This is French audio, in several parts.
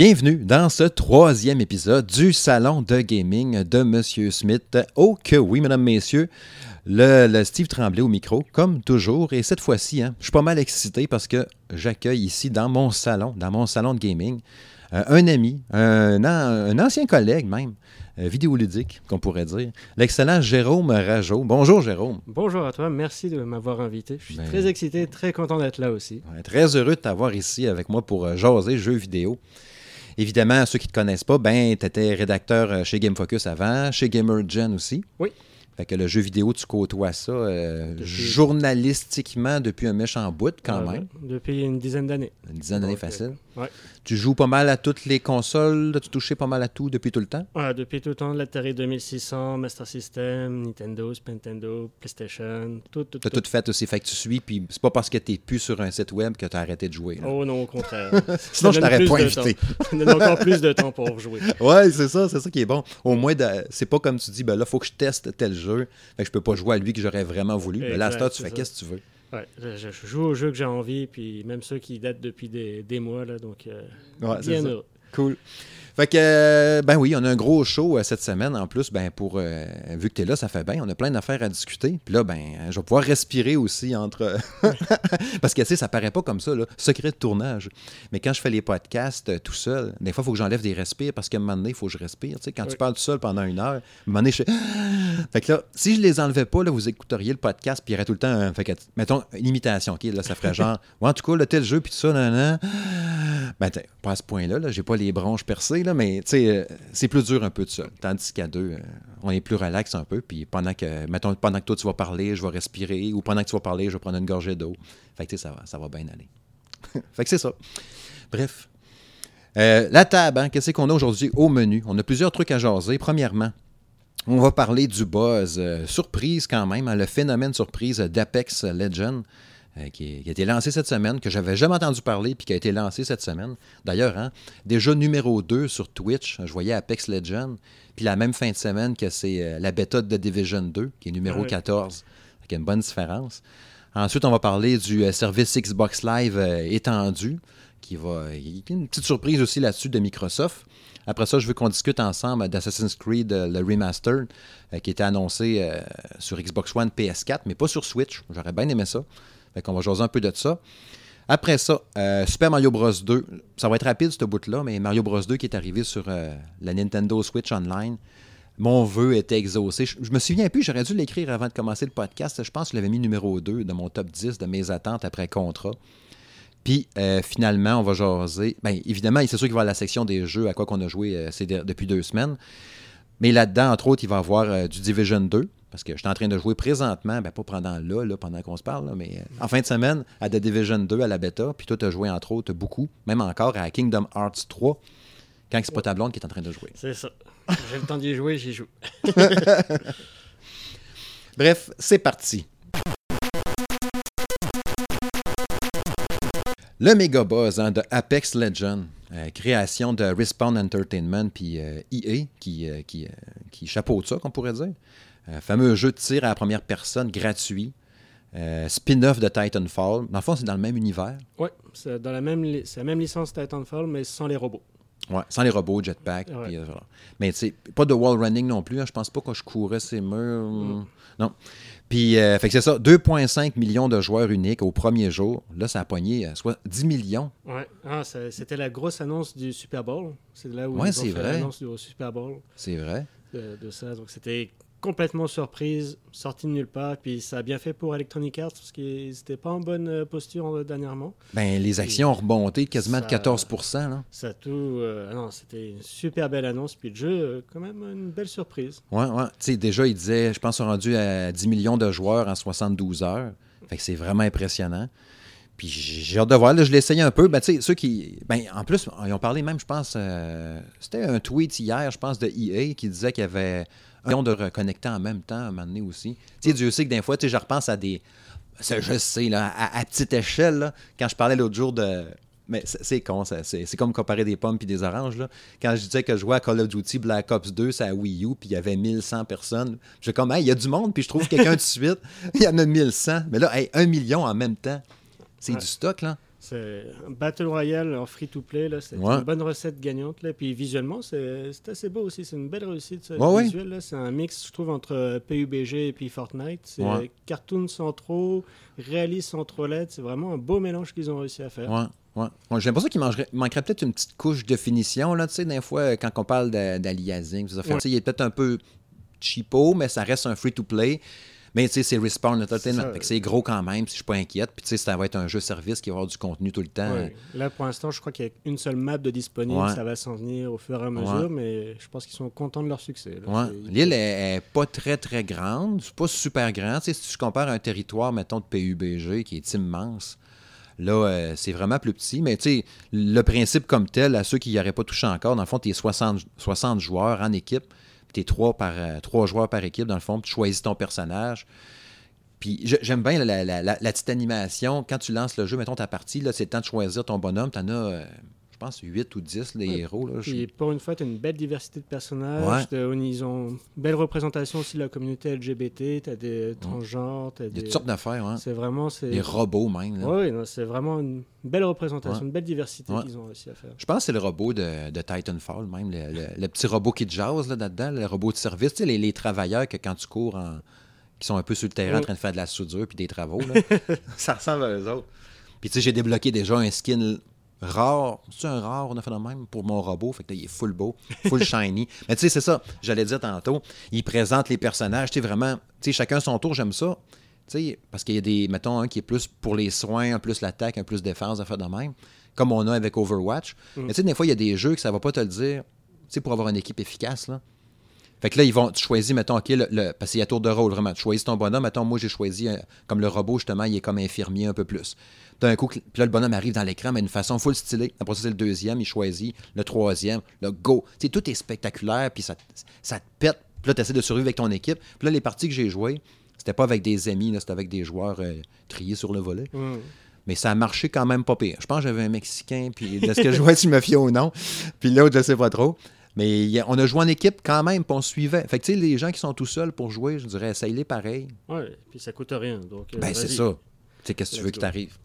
Bienvenue dans ce troisième épisode du Salon de gaming de Monsieur Smith. Oh que oui, mesdames, messieurs, le, le Steve Tremblay au micro, comme toujours. Et cette fois-ci, hein, je suis pas mal excité parce que j'accueille ici dans mon salon, dans mon salon de gaming, euh, un ami, un, an- un ancien collègue même, euh, vidéoludique, qu'on pourrait dire, l'excellent Jérôme Rajo. Bonjour Jérôme. Bonjour à toi, merci de m'avoir invité. Je suis Ben- très excité, très content d'être là aussi. Ouais, Très heureux de t'avoir ici avec moi pour euh, jaser jeux vidéo. Évidemment, ceux qui ne te connaissent pas, ben, tu étais rédacteur euh, chez Game Focus avant, chez GamerGen aussi. Oui. Fait que le jeu vidéo, tu côtoies ça euh, Depuis- journalistiquement depuis un méchant bout quand même. Depuis une dizaine d'années. Une dizaine d'années euh, facile. ouais. Tu joues pas mal à toutes les consoles, tu touché pas mal à tout depuis tout le temps? Voilà, depuis tout le temps, l'Atari 2600, Master System, Nintendo, Super Nintendo, PlayStation, tout, tout, Tu as tout. tout fait aussi, fait que tu suis, puis c'est pas parce que tu plus sur un site web que tu as arrêté de jouer. là. Oh non, au contraire. Sinon, je t'aurais pas invité. Ça donne encore plus de temps pour jouer. Ouais, c'est ça, c'est ça qui est bon. Au moins, c'est pas comme tu dis, ben là, faut que je teste tel jeu. Fait que je peux pas jouer à lui que j'aurais vraiment voulu. Mais là, à ce Exact, temps, tu fais qu'est-ce que tu veux. Ouais, je, je joue aux jeux que j'ai envie, puis même ceux qui datent depuis des, des mois, là, donc euh, Ouais, bien heureux. Cool. Fait que, ben oui, on a un gros show euh, cette semaine. En plus, ben pour euh, vu que tu es là, ça fait bien. On a plein d'affaires à discuter. Puis là, ben, je vais pouvoir respirer aussi entre. Parce que, tu sais, ça paraît pas comme ça, là. Secret de tournage. Mais quand je fais les podcasts euh, tout seul, des fois, il faut que j'enlève des respires parce qu'à un moment donné, il faut que je respire. Tu sais, quand tu parles tout seul pendant une heure, à un moment donné, je. Fait que là, si je les enlevais pas, là, vous écouteriez le podcast, puis il y aurait tout le temps, un- fait que, mettons, une imitation, OK? Là, ça ferait genre, ouais, en tout cas, le tel jeu, puis tout ça, nan, nan. Ben, pas à ce point-là, là, j'ai pas les bronches percées, là, mais, euh, c'est plus dur un peu de ça. Tandis qu'à deux, euh, on est plus relax un peu, puis pendant que, mettons, pendant que toi, tu vas parler, je vais respirer, ou pendant que tu vas parler, je vais prendre une gorgée d'eau. Fait que, ça va, ça va bien aller. fait que c'est ça. Bref. Euh, la table, hein, qu'est-ce qu'on a aujourd'hui au menu? On a plusieurs trucs à jaser. Premièrement, on va parler du buzz. surprise quand même, hein, le phénomène surprise d'Apex Legends qui, est- qui a été lancé cette semaine, que j'avais jamais entendu parler, puis qui a été lancé cette semaine. D'ailleurs, hein, déjà numéro 2 sur Twitch, je voyais Apex Legends, puis la même fin de semaine que c'est euh, la bêta de Division 2, qui est numéro Ouais. 14. Il y a une bonne différence. Ensuite, on va parler du euh, service Xbox Live euh, étendu, qui va. Il y a une petite surprise aussi là-dessus de Microsoft. Après ça, je veux qu'on discute ensemble d'Assassin's Creed, euh, le remaster, euh, qui était annoncé euh, sur Xbox One, PS4, mais pas sur Switch. J'aurais bien aimé ça. Fait qu'on va jaser un peu de ça. Après ça, euh, Super Mario Bros. 2. Ça va être rapide, ce bout-là, mais Mario Bros. 2 qui est arrivé sur euh, la Nintendo Switch Online. Mon vœu était exaucé. Je, me souviens plus, j'aurais dû l'écrire avant de commencer le podcast. Je pense que je l'avais mis numéro 2 de mon top 10 de mes attentes après contrat. Puis euh, finalement, on va jaser. Bien, évidemment, c'est sûr qu'il va y avoir la section des jeux à quoi qu'on a joué depuis deux semaines. Mais là-dedans, entre autres, il va y avoir du Division 2. Parce que je suis en train de jouer présentement, ben pas pendant là, là pendant qu'on se parle, là, mais euh, en fin de semaine, à The Division 2 à la bêta. Puis toi, tu as joué entre autres beaucoup, même encore à Kingdom Hearts 3, quand c'est pas ta blonde qui est en train de jouer. C'est ça. J'ai le temps d'y jouer, j'y joue. Bref, c'est parti. Le méga buzz hein, de Apex Legends, euh, création de Respawn Entertainment puis euh, EA qui, euh, qui, euh, qui chapeaute ça, qu'on pourrait dire. Euh, fameux jeu de tir à la première personne gratuit. Euh, Spin-off de Titanfall. Dans le fond, c'est dans le même univers. Ouais, c'est dans la même, li- c'est la même licence Titanfall, mais sans les robots. Ouais, sans les robots, jetpack. Ouais. euh, voilà. Mais tu sais, pas de wall running non plus. hein. Je pense pas que je courais ces murs. Mm. Non. Puis, euh, fait que c'est ça, 2,5 millions de joueurs uniques au premier jour. Là, ça a pogné soit 10 millions. Ouais, ah, c'était la grosse annonce du Super Bowl. C'est là où Ouais, ils ont c'est fait l'annonce du Super Bowl C'est vrai. de, de ça. Donc c'était complètement surprise, sorti de nulle part. Puis ça a bien fait pour Electronic Arts parce qu'ils n'étaient pas en bonne euh, posture euh, dernièrement. Ben, les actions ont remonté quasiment de Ça- 14 là. Ça tout. euh, non, c'était une super belle annonce. Puis le jeu, quand même, une belle surprise. Ouais, ouais. Tu sais, déjà, il disait, je pense, sont rendus à 10 millions de joueurs en 72 heures. Fait que c'est vraiment impressionnant. Puis j'ai j'ai hâte de voir. Là, je l'ai essayé un peu. Ben, tu sais, ceux qui. Ben, en plus, ils ont parlé même, je pense. euh, C'était un tweet hier, je pense, de EA qui disait qu'il y avait un de reconnectés en même temps à un moment donné aussi. Tu sais, Dieu sait que des fois, tu sais, je repense à des. Je sais, là, à, à petite échelle, là, quand je parlais l'autre jour de. Mais c'est con. C'est comme comparer des pommes puis des oranges. Là. Quand je disais que je jouais à Call of Duty Black Ops 2, c'est à Wii U, puis il y avait 1100 personnes. J'ai comme, hey, il y a du monde, puis je trouve quelqu'un de suite. Il y en a 1100. Mais là, hey, un million en même temps. C'est Ouais. du stock, là. C'est un Battle Royale en free-to-play, là, c'est Ouais. une bonne recette gagnante. Là. Puis visuellement, c'est c'est assez beau aussi. C'est une belle réussite ça, Ouais, ouais. visuelle. là. C'est un mix, je trouve, entre PUBG et puis Fortnite. C'est cartoon sans trop, réaliste sans trop LED. C'est vraiment un beau mélange qu'ils ont réussi à faire. Ouais, J'ai l'impression qu'il manquerait peut-être une petite couche de finition, là, tu sais, des fois, quand on parle d'aliasing, il est peut-être un peu cheapo, mais ça reste un free-to-play. Mais tu sais, c'est Respawn Entertainment. c'est gros quand même, si je suis pas inquiète. Puis tu sais, ça va être un jeu service qui va avoir du contenu tout le temps. Ouais. Là, pour l'instant, je crois qu'il y a une seule map de disponible. Ouais. Ça va s'en venir au fur et à mesure, mais je pense qu'ils sont contents de leur succès. L'île est, est pas très très grande, c'est pas super grand. Tu sais, si tu compares à un territoire, mettons, de PUBG qui est immense, là, euh, c'est vraiment plus petit. Mais tu sais, le principe comme tel, à ceux qui n'y auraient pas touché encore, dans le fond, tu es 60, 60 joueurs en équipe, tu es 3, par, euh, trois joueurs par équipe, dans le fond, tu choisis ton personnage. Puis j'aime bien la, la- la- petite animation. Quand tu lances le jeu, mettons ta partie, là, c'est le temps de choisir ton bonhomme. Tu en as, euh, pense, 8 ou 10, les Ouais. héros. Là. Je- Puis pour une fois, tu as une belle diversité de personnages. Ouais. Ils ont une belle représentation aussi de la communauté LGBT. Tu as des transgenres. t'as Il y a des... toutes sortes d'affaires. Hein. C'est vraiment. c'est- Les robots même. non, c'est vraiment une belle représentation, Ouais. une belle diversité Ouais. qu'ils ont réussi à faire. Je pense que c'est le robot de, de Titanfall, même, le, le- le petit robot qui jase là, là-dedans, le robot de service. Tu sais, les, les travailleurs que quand tu cours, en- qui sont un peu sur le terrain en train de faire de la soudure puis des travaux. là. ça ressemble à eux autres. Puis tu sais, j'ai débloqué déjà un skin rare. C'est un rare, on a fait de même pour mon robot. Fait que là, il est full beau, full shiny. Mais tu sais, c'est ça, j'allais dire tantôt. Il présente les personnages, tu sais, vraiment, tu sais, chacun son tour, j'aime ça. Tu sais, parce qu'il y a des, mettons, un qui est plus pour les soins, un plus l'attaque, un plus défense, à faire de même, comme on a avec Overwatch. Mm. Mais tu sais, des fois, il y a des jeux que ça va pas te le dire, tu sais, pour avoir une équipe efficace, là. Fait que là, ils vont, tu choisis, mettons, OK, le, le- parce qu'il y a tour de rôle, vraiment. Tu choisis ton bonhomme. Mettons, moi, j'ai choisi, un- comme le robot, justement, il est comme infirmier un peu plus. D'un coup, puis là, le bonhomme arrive dans l'écran, mais d'une façon full stylée. Après ça, c'est le deuxième, il choisit. Le troisième, le go. Tu sais, tout est spectaculaire, puis ça, te- ça te pète. Puis là, tu essaies de survivre avec ton équipe. Puis là, les parties que j'ai jouées, c'était pas avec des amis, c'était avec des joueurs euh, triés sur le volet. Mm. Mais ça a marché quand même pas pire. Je pense que j'avais un Mexicain, puis de ce que je vois, tu me fiais ou non. Puis l'autre, je sais pas trop. Mais il y a- on a joué en équipe quand même, puis on suivait. Fait que tu sais, les gens qui sont tout seuls pour jouer, je dirais, essaye-les pareil. Ouais, puis ça coûte rien. Donc, euh, Ben, c'est ça. Tu sais, qu'est-ce que tu veux go. t'arrive?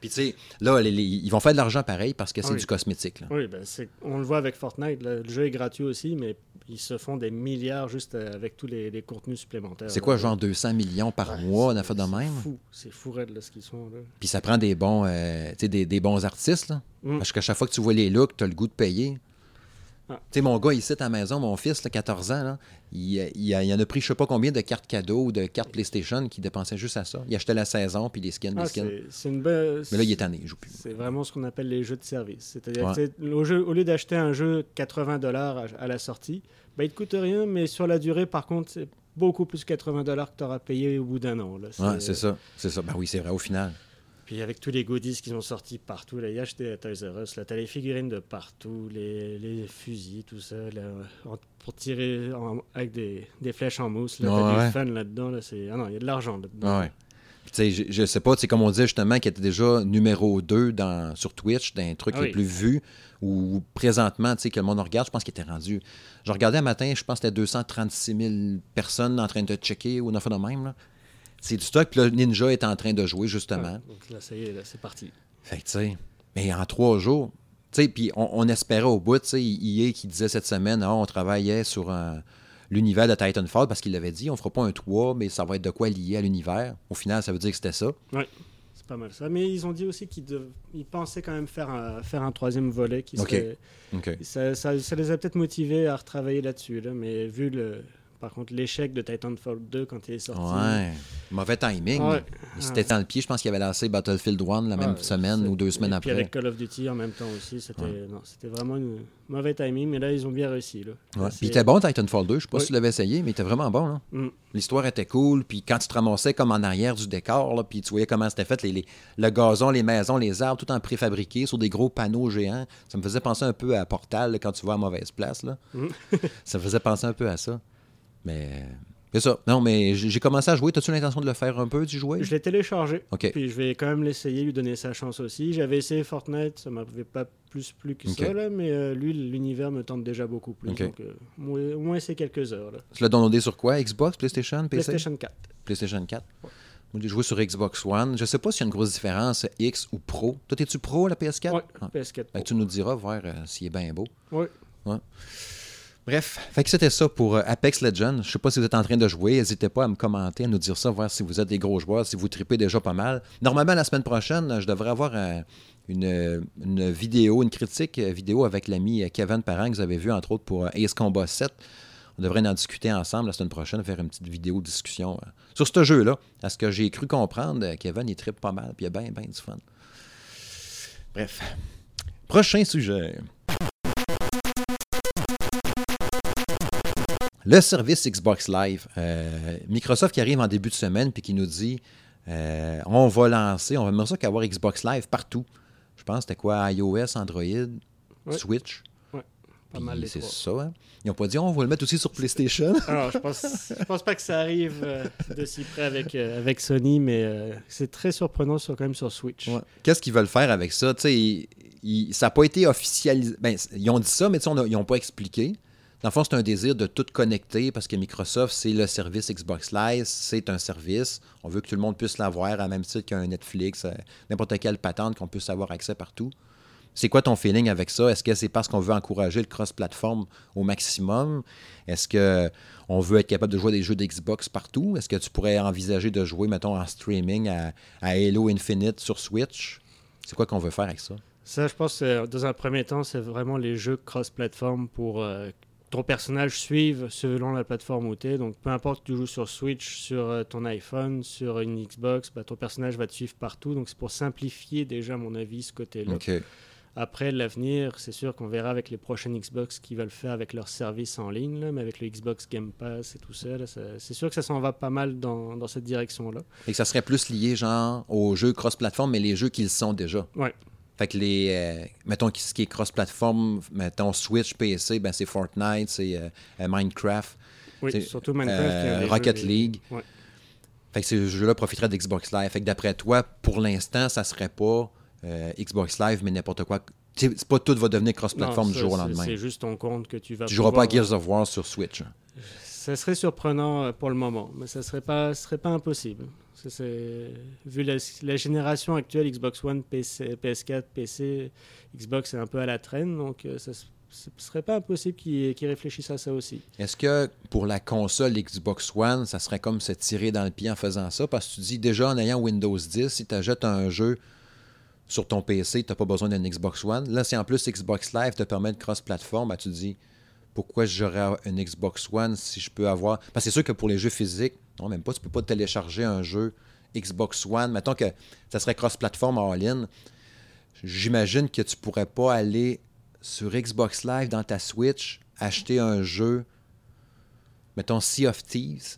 Puis tu sais, là, les- les- ils vont faire de l'argent pareil parce que c'est oui. du cosmétique. là. Oui, ben, c'est- on le voit avec Fortnite. là, le jeu est gratuit aussi, mais ils se font des milliards juste euh, avec tous les, les contenus supplémentaires. C'est là. quoi, genre 200 millions par Ouais, mois, on c'est- a fait de c'est même? fou. C'est fou raide, là, ce qu'ils sont. Là. Puis ça prend des bons, euh, des, des bons artistes, là. Mm. Parce qu'à chaque fois que tu vois les looks, tu as le goût de payer. Ah. Tu sais, mon gars, ici, à la maison, mon fils, là, 14 ans, là, il, il, en a pris je sais pas combien de cartes cadeaux, de cartes PlayStation qui dépensaient juste à ça. Il achetait la saison, puis les skins, Ah, les skins. c'est une belle. Mais là, il est tanné, il joue plus. C'est vraiment ce qu'on appelle les jeux de service. C'est-à-dire Ouais. au, lieu d'acheter un jeu 80 dollars à, à la sortie, ben, il te coûte rien, mais sur la durée, par contre, c'est beaucoup plus que 80 dollars que tu auras payé au bout d'un an. Ouais, c'est ça. C'est ça. Ben oui, c'est vrai, au final. Puis avec tous les goodies qu'ils ont sortis partout, là, il y a acheté à Toys R Us, là, t'as les figurines de partout, les, les fusils, tout ça, là, en- pour tirer en- avec des, des flèches en mousse, là, t'as Ouais, ouais. du fun là-dedans, là. Ah non, il y a de l'argent là-dedans. Ouais. Puis, tu sais, je, je sais pas, comme on disait justement, qu'il était déjà numéro 2 dans, sur Twitch, d'un truc Ah les plus vus, ou présentement, tu sais, que le monde regarde, je pense qu'il était rendu. Je regardais un matin, je pense que c'était 236 000 personnes en train de checker ou une affaire de même. là. C'est du stock, puis là, Ninja est en train de jouer, justement. Ouais, donc là, ça y est, là, c'est parti. Fait que, tu sais, mais en trois jours, tu sais, puis on, on espérait au bout, tu sais, EA qui disait cette semaine, ah, on travaillait sur un- l'univers de Titanfall parce qu'il l'avait dit, on fera pas un 3, mais ça va être de quoi lié à l'univers. Au final, ça veut dire que c'était ça. C'est pas mal ça. Mais ils ont dit aussi qu'ils dev- ils pensaient quand même faire un, faire un troisième volet qui. Ça, ça- ça les a peut-être motivés à retravailler là-dessus, là, mais vu le... Par contre, l'échec de Titanfall 2 quand il est sorti... Ouais. Mauvais timing. Ouais. Il s'était dans le pied. Je pense qu'il avait lancé Battlefield 1 la même semaine ou deux semaines et Puis après. avec Call of Duty en même temps aussi, c'était vraiment un mauvais timing, mais là ils ont bien réussi. Là. Puis il était bon, Titanfall 2. Je sais pas si tu l'avais essayé, mais il était vraiment bon. Mm. L'histoire était cool. Puis quand tu te ramassais comme en arrière du décor, là, puis tu voyais comment c'était fait, les, les- le gazon, les maisons, les arbres, tout en préfabriqué sur des gros panneaux géants. Ça me faisait penser un peu à Portal quand tu vas à mauvaise place. Là. Mm. ça me faisait penser un peu à ça. Mais euh, c'est ça. Non, mais j'ai commencé à jouer. As-tu l'intention de le faire un peu, d'y jouer? Je l'ai téléchargé, OK. puis je vais quand même l'essayer, lui donner sa chance aussi. J'avais essayé Fortnite, ça m'avait pas plus plu que ça, là, mais euh, lui, l'univers me tente déjà beaucoup plus. Donc, euh, au moins- au moins c'est quelques heures. Là. Tu l'as downloadé sur quoi? Xbox, PlayStation, PC? PlayStation 4. PlayStation 4. Moi, j'ai joué sur Xbox One. Je sais pas s'il y a une grosse différence X ou Pro. Toi, es-tu Pro à la PS4? Ouais, Ah. PS4 Fait Pro. que tu nous diras, voir euh, s'il est bien beau. Ouais. Bref, fait que c'était ça pour euh, Apex Legends. Je sais pas si vous êtes en train de jouer. N'hésitez pas à me commenter, à nous dire ça, voir si vous êtes des gros joueurs, si vous tripez déjà pas mal. Normalement, la semaine prochaine, je devrais avoir un- une, une vidéo, une critique euh, vidéo avec l'ami euh, Kevin Parent que vous avez vu, entre autres, pour euh, Ace Combat 7. On devrait en discuter ensemble la semaine prochaine, faire une petite vidéo discussion euh, sur ce jeu-là. À ce que j'ai cru comprendre, euh, Kevin, il tripe pas mal, puis il a bien, bien du fun. Bref. Prochain sujet. Le service Xbox Live. Euh, Microsoft qui arrive en début de semaine puis qui nous dit euh, on va lancer, on va mettre ça qu'avoir Xbox Live partout. Je pense que c'était quoi iOS, Android. Switch? Pas Puis mal les C'est ça. hein. Ils n'ont pas dit on va le mettre aussi sur PlayStation. Alors, je pense, je pense pas que ça arrive euh, de si près avec, avec Sony, mais c'est très surprenant sur, quand même sur Switch. Ouais. Qu'est-ce qu'ils veulent faire avec ça? Ils- ils- ça n'a pas été officialisé. Ben, ils ont dit ça, mais on a- ils n'ont pas expliqué. Dans le fond, c'est un désir de tout connecter parce que Microsoft, c'est le service Xbox Live, c'est un service. On veut que tout le monde puisse l'avoir à même titre qu'un Netflix, euh, n'importe quelle patente, qu'on puisse avoir accès partout. C'est quoi ton feeling avec ça? Est-ce que c'est parce qu'on veut encourager le cross-platform au maximum? Est-ce que on veut être capable de jouer des jeux d'Xbox partout? Est-ce que tu pourrais envisager de jouer, mettons, en streaming à, Halo Infinite sur Switch? C'est quoi qu'on veut faire avec ça? Ça, je pense, que, dans un premier temps, c'est vraiment les jeux cross-platform pour euh, ton personnage suive selon la plateforme où tu es. Donc, peu importe que tu joues sur Switch, sur euh, ton iPhone, sur une Xbox, bah, ton personnage va te suivre partout. Donc, c'est pour simplifier déjà, à mon avis, ce côté-là. OK. Après, l'avenir, c'est sûr qu'on verra avec les prochaines Xbox qui veulent faire avec leur service en ligne, là, mais avec le Xbox Game Pass et tout ça, là, ça- c'est sûr que ça s'en va pas mal dans, dans cette direction-là. Et que ça serait plus lié, genre, aux jeux cross-platform, mais les jeux qu'ils sont déjà. Ouais. Fait que les. euh, mettons, ce qui est cross-platform, mettons Switch, PC, ben c'est Fortnite, c'est euh, Minecraft, Oui, surtout Minecraft. euh, Rocket jeux- League. Ouais. Fait que ces jeux-là profiteraient d'Xbox Live. Fait que d'après toi, pour l'instant, ça serait pas Xbox Live, mais n'importe quoi. C'est pas tout va devenir cross-platform du jour au lendemain. C'est juste ton compte que tu vas. Tu joueras pas à Gears of War sur Switch. Ça serait surprenant pour le moment, mais ça serait pas, serait pas impossible. Vu la, génération actuelle, Xbox One, PC, PS4, PC, Xbox est un peu à la traîne, donc euh, ça, se- ce serait pas impossible qu'ils qu'ils réfléchissent à ça aussi. Est-ce que pour la console Xbox One, ça serait comme se tirer dans le pied en faisant ça? Parce que tu dis déjà en ayant Windows 10, si tu achètes un jeu sur ton PC, tu n'as pas besoin d'un Xbox One. Là, si en plus Xbox Live te permet de cross-platform, ben, tu te dis pourquoi j'aurais un Xbox One si je peux avoir? Parce que c'est sûr que pour les jeux physiques, non, même pas, tu peux pas télécharger un jeu Xbox One. Mettons que ça serait cross-platform all-in. J'imagine que tu pourrais pas aller sur Xbox Live dans ta Switch, acheter un jeu, mettons Sea of Thieves,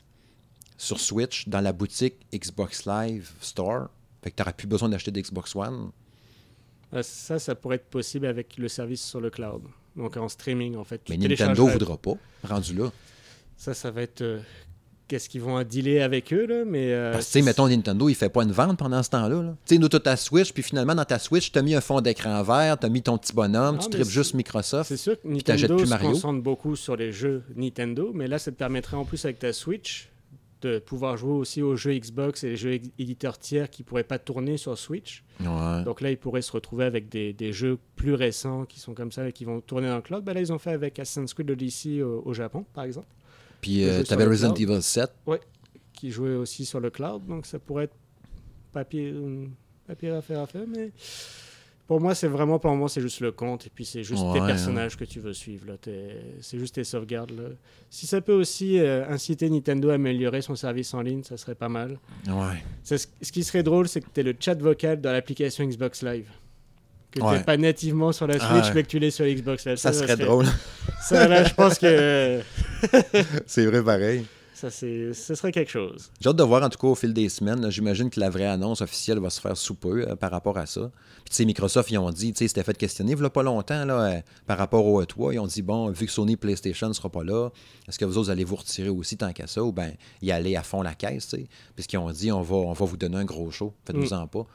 sur Switch, dans la boutique Xbox Live Store. Fait que tu n'auras plus besoin d'acheter d'Xbox One. Euh, Ça, ça pourrait être possible avec le service sur le cloud, donc en streaming en fait. Tu Mais Nintendo téléchargerais- voudra pas, rendu là. Ça, ça va être. euh, Qu'est-ce qu'ils vont dealer avec eux, là, mais. euh, Parce que, tu sais, mettons, Nintendo, il fait pas une vente pendant ce temps-là. là. Tu sais, nous, tu as ta Switch, puis finalement, dans ta Switch, tu as mis un fond d'écran vert, tu as mis ton petit bonhomme, Ah, tu tripes juste Microsoft. C'est sûr que Nintendo plus se concentre beaucoup sur les jeux Nintendo, mais là, ça te permettrait en plus avec ta Switch de pouvoir jouer aussi aux jeux Xbox et les jeux éditeurs tiers qui pourraient pas tourner sur Switch. Ouais. Donc là, ils pourraient se retrouver avec des, des jeux plus récents qui sont comme ça et qui vont tourner dans le cloud. Ben là, ils ont fait avec Assassin's Creed Odyssey au, au Japon, par exemple, Puis euh, tu avais Resident. Evil 7. qui jouait aussi sur le cloud. Donc ça pourrait être pas pire, pas pire affaire à faire, mais pour moi, c'est vraiment, pour moment, c'est juste le compte et puis c'est juste tes Ouais, personnages que tu veux suivre. là. C'est juste tes sauvegardes. Là. Si ça peut aussi euh, inciter Nintendo à améliorer son service en ligne, ça serait pas mal. Ouais. Ce ce qui serait drôle, c'est que tu le chat vocal dans l'application Xbox Live. Que Ouais. pas nativement sur la Switch, Ah ouais. mais que tu l'es sur Xbox. Ça, serait drôle. Ça, là, je pense que c'est vrai, pareil. ça, ce serait quelque chose. J'ai hâte de voir en tout cas au fil des semaines. J'imagine que la vraie annonce officielle va se faire sous peu euh, par rapport à ça. Puis tu sais, Microsoft, ils ont dit, tu sais, c'était fait questionner il pas longtemps là, euh, par rapport au E3. Ils ont dit, bon, vu que Sony PlayStation ne sera pas là, est-ce que vous autres allez vous retirer aussi tant qu'à ça ou bien y aller à fond la caisse, tu sais? Puisqu'ils ont dit, on va, on va vous donner un gros show. Faites-nous-en pas.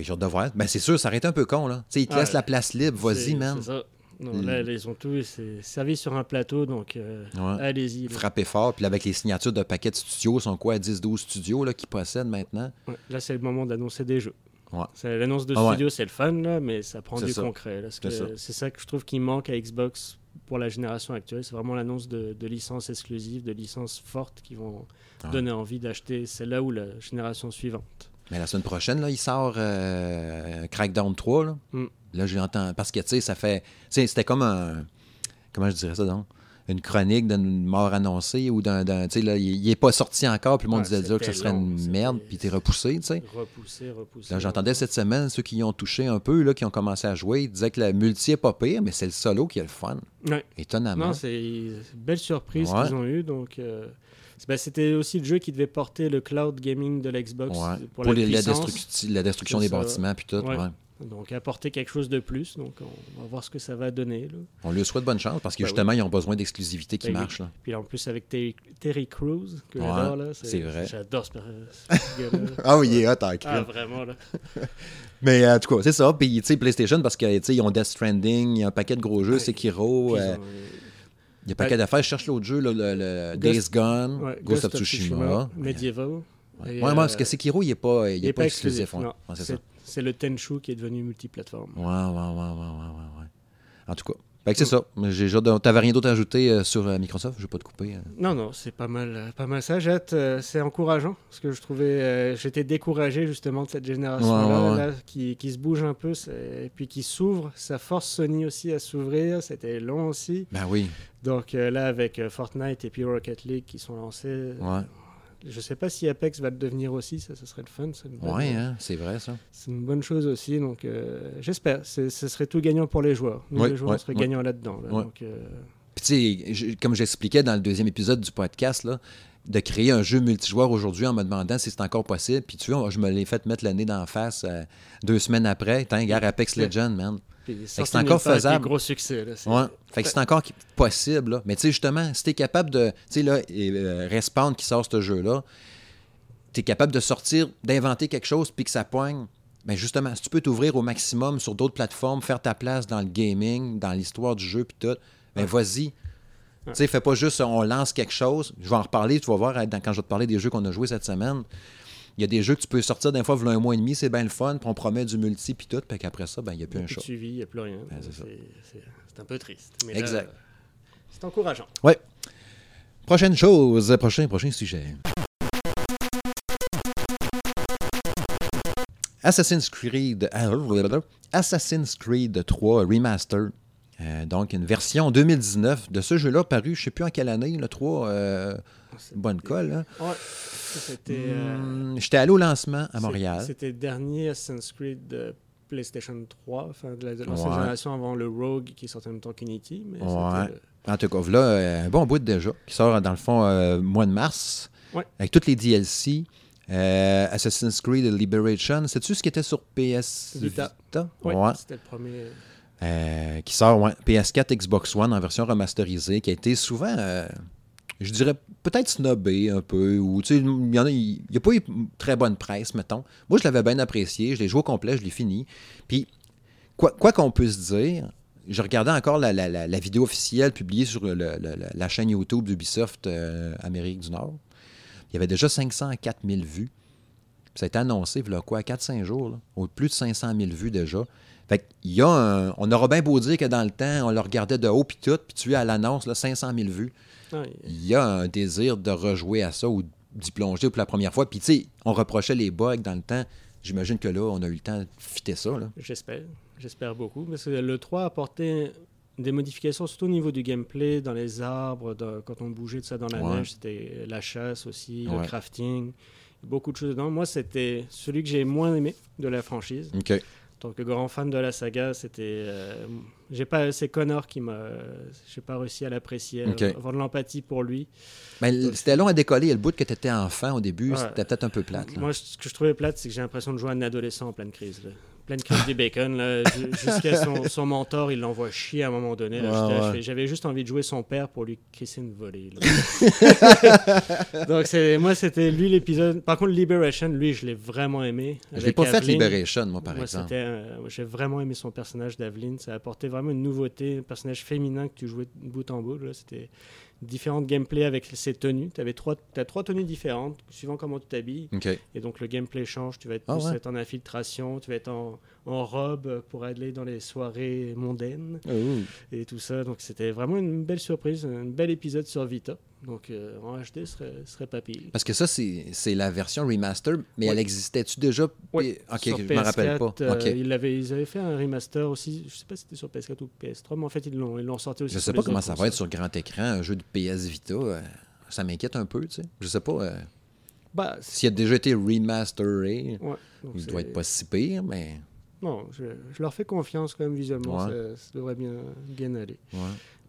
Fait que j'ai hâte de voir. Ben c'est sûr, ça aurait été un peu con, là. Ils te Ouais. laissent la place libre. Vas-y, man. c'est ça. Non, là, ils ont tout. Servi sur un plateau, donc euh, Ouais. allez-y. Frappez fort. Puis avec les signatures de paquets de studios, sont quoi, 10-12 studios là, qui possèdent maintenant? Ouais, Là, c'est le moment d'annoncer des jeux. Ouais. L'annonce de Ah studio, c'est le fun, là, mais ça prend du ça. concret. C'est ça. que C'est ça que je trouve qui manque à Xbox pour la génération actuelle. C'est vraiment l'annonce de, de licences exclusives, de licences fortes qui vont donner envie d'acheter celle-là ou la génération suivante. Mais la semaine prochaine, là, il sort euh, Crackdown 3. Là, Mm. là j'entends. Parce que, tu sais, ça fait. C'était comme un. Comment je dirais ça, donc? Une chronique d'une mort annoncée ou d'un. d'un- Tu sais, là, il il est pas sorti encore, puis le monde disait que ce serait long, une merde, puis t'es repoussé, tu sais. Repousser, repousser. Là, j'entendais cette semaine ceux qui y ont touché un peu, là, qui ont commencé à jouer, ils disaient que la multi est pas pire, mais c'est le solo qui est le fun. Ouais. Étonnamment. Non, c'est une belle surprise Ouais. qu'ils ont eue. Donc, euh, c'était aussi le jeu qui devait porter le cloud gaming de l'Xbox Ouais. pour, Pour la les- la, la destruction des bâtiments, puis tout. Ouais. ouais. Donc, apporter quelque chose de plus. Donc, on va voir ce que ça va donner. là. On lui souhaite bonne chance parce que Ben justement, ils ont besoin d'exclusivité qui Ben oui. marche. Là. Puis en plus, avec Terry, Terry Crews, que Ouais, j'adore. là, c'est vrai. J'adore ce, ce gars-là. Ah oui, il est hot Ah, vraiment, là. Mais euh, en tout cas, c'est ça. Puis, tu sais, PlayStation, parce qu'ils ont Death Stranding, il y a un paquet de gros jeux, Ouais. Sekiro, Puis ils euh, ont, euh, il y a un paquet d'affaires. Je cherche l'autre jeu, là, le, le Ghost- Days Gone, ouais, Ghost, of Tsushima. Medieval. Ouais, ouais, euh, parce que Sekiro, il n'est pas, il est pas pas exclusif. Ouais, c'est c'est ça. c'est le Tenchu qui est devenu multiplateforme. Ouais, ouais, ouais, ouais, ouais. En tout cas. Fait que c'est ça. J'ai T'avais rien d'autre à ajouter euh, sur euh, Microsoft? Je vais pas te couper. euh. Non, non, c'est pas mal, euh, pas mal ça. J'ai hâte, c'est encourageant parce que je trouvais, j'étais découragé justement de cette génération-là, Ouais, ouais, ouais. là, qui, qui se bouge un peu et puis qui s'ouvre. Ça force Sony aussi à s'ouvrir. C'était long aussi. Ben oui. Donc là, avec Fortnite et puis Rocket League qui sont lancés, Je sais pas si Apex va le devenir aussi. Ça, ça serait le fun. Bonne- Ouais, hein, c'est vrai, ça. c'est une bonne chose aussi. Donc euh, j'espère. Ce serait tout gagnant pour les joueurs. Nous, Ouais, les joueurs, ouais, on serait ouais. gagnants là-dedans. là. Euh, Puis tu sais, comme j'expliquais dans le deuxième épisode du podcast, là, de créer un jeu multijoueur aujourd'hui en me demandant si c'est encore possible. Puis tu vois, je me l'ai fait mettre le nez d'en face euh, deux semaines après. Tiens, gars, Apex Legends, man. Puis c'est encore faisable. Gros succès. Là, Ouais. Fait que c'est encore possible. là. Mais tu sais, justement, si t'es capable de. Tu sais, là, et, euh, Respawn qui sort ce jeu-là, t'es capable de sortir, d'inventer quelque chose puis que ça poigne. Ben justement, si tu peux t'ouvrir au maximum sur d'autres plateformes, faire ta place dans le gaming, dans l'histoire du jeu puis tout, ben Ouais. vas-y. Ouais. Tu sais, fais pas juste on lance quelque chose. Je vais en reparler, tu vas voir dans- quand je vais te parler des jeux qu'on a joués cette semaine. Il y a des jeux que tu peux sortir d'un fois, voilà un mois et demi, c'est bien le fun, puis on promet du multi puis tout, puis qu'après ça, ben il n'y a plus Il y a un chat. suivi, il n'y a plus rien. Ben, c'est un peu triste. Mais Exact. c'est encourageant. Ouais. Prochaine chose, prochain, prochain sujet. Assassin's Creed, Assassin's Creed 3 Remaster. Euh, donc, une version 2019 de ce jeu-là paru, je ne sais plus en quelle année, le 3, euh, bonne colle. hein. Ouais. Euh, Hum, J'étais allé au lancement à Montréal. C'était le dernier Assassin's Creed de PlayStation 3, enfin de la de l'ancienne Ouais. génération avant le Rogue qui sortait en même temps qu'Unity. Mais Ouais. c'était, En tout cas, là, euh, un bon bout déjà, qui sort dans le fond euh, mois de mars, avec toutes les DLC. Euh, Assassin's Creed Liberation, sais-tu ce qui était sur PS Vita. Ouais, c'était le premier. Euh, qui sort ouais, PS4, Xbox One en version remasterisée, qui a été souvent, euh, je dirais, peut-être snobé un peu, ou tu sais, il y en a, n'y a pas eu très bonne presse, mettons. Moi, je l'avais bien apprécié, je l'ai joué au complet, je l'ai fini. Puis, quoi qu'on puisse dire, je regardais encore la, vidéo officielle publiée sur la chaîne YouTube d'Ubisoft euh, Amérique du Nord. Il y avait déjà 504 000 vues. Ça a été annoncé, il y a quoi, 4-5 jours, là, au plus de 500 000 vues déjà. Fait qu'il y a un- on aura bien beau dire que dans le temps, on le regardait de haut puis tout, puis tu es à l'annonce, là, 500 000 vues. Il y a un désir de rejouer à ça ou d'y plonger pour la première fois. Puis tu sais, on reprochait les bugs dans le temps. J'imagine que là, on a eu le temps de fitter ça. J'espère. J'espère beaucoup. Parce que le 3 a apporté des modifications, surtout au niveau du gameplay, dans les arbres, dans- quand on bougeait de ça dans la Ouais. neige, c'était la chasse aussi, Ouais. le crafting, beaucoup de choses dedans. Moi, c'était celui que j'ai moins aimé de la franchise. En tant que grand fan de la saga, c'était. euh, j'ai pas. C'est Connor qui m'a. J'ai pas réussi à l'apprécier, Ok. à avoir de l'empathie pour lui. Mais c'était long à décoller. Le bout que tu étais enfant au début, Ouais. c'était peut-être un peu plate. là. Moi, ce que je trouvais plate, c'est que j'ai l'impression de jouer à un adolescent en pleine crise. là. Pleine crème du bacon. Jusqu'à son, son mentor, il l'envoie chier à un moment donné. Ouais, J'avais juste envie de jouer son père pour lui crisser une volée. Donc, moi, c'était lui l'épisode. Par contre, Liberation, lui, je l'ai vraiment aimé. Je l'ai pas fait Aveline. Liberation, moi, par Moi, exemple. euh, j'ai vraiment aimé son personnage d'Aveline. Ça a apporté vraiment une nouveauté, un personnage féminin que tu jouais de bout en bout. C'était différentes gameplay avec ses tenues. Tu trois, as trois tenues différentes, suivant comment tu t'habilles. Et donc le gameplay change. Tu vas être Ah plus ouais. être en infiltration, tu vas être en, en robe pour aller dans les soirées mondaines et tout ça. Donc c'était vraiment une belle surprise, un bel épisode sur Vita. Donc euh, en HD, ce serait, serait pas pire. Parce que ça, c'est la version remaster, mais Oui. elle existait-tu déjà? Oui, OK, sur je me rappelle pas. PS4, euh, ils, avaient, ils avaient fait un remaster aussi. Je sais pas si c'était sur PS4 ou PS3, mais en fait, ils l'ont sorti aussi. Je sais les pas comment ça va être sur grand écran, un jeu de PS Vita. euh, ça m'inquiète un peu, tu sais. Je sais pas euh, Bah, s'il a déjà été remasteré. ouais, Il doit être pas si pire, mais. Non, je, je leur fais confiance quand même visuellement. Ouais. Ça, ça devrait bien, bien aller. Ouais.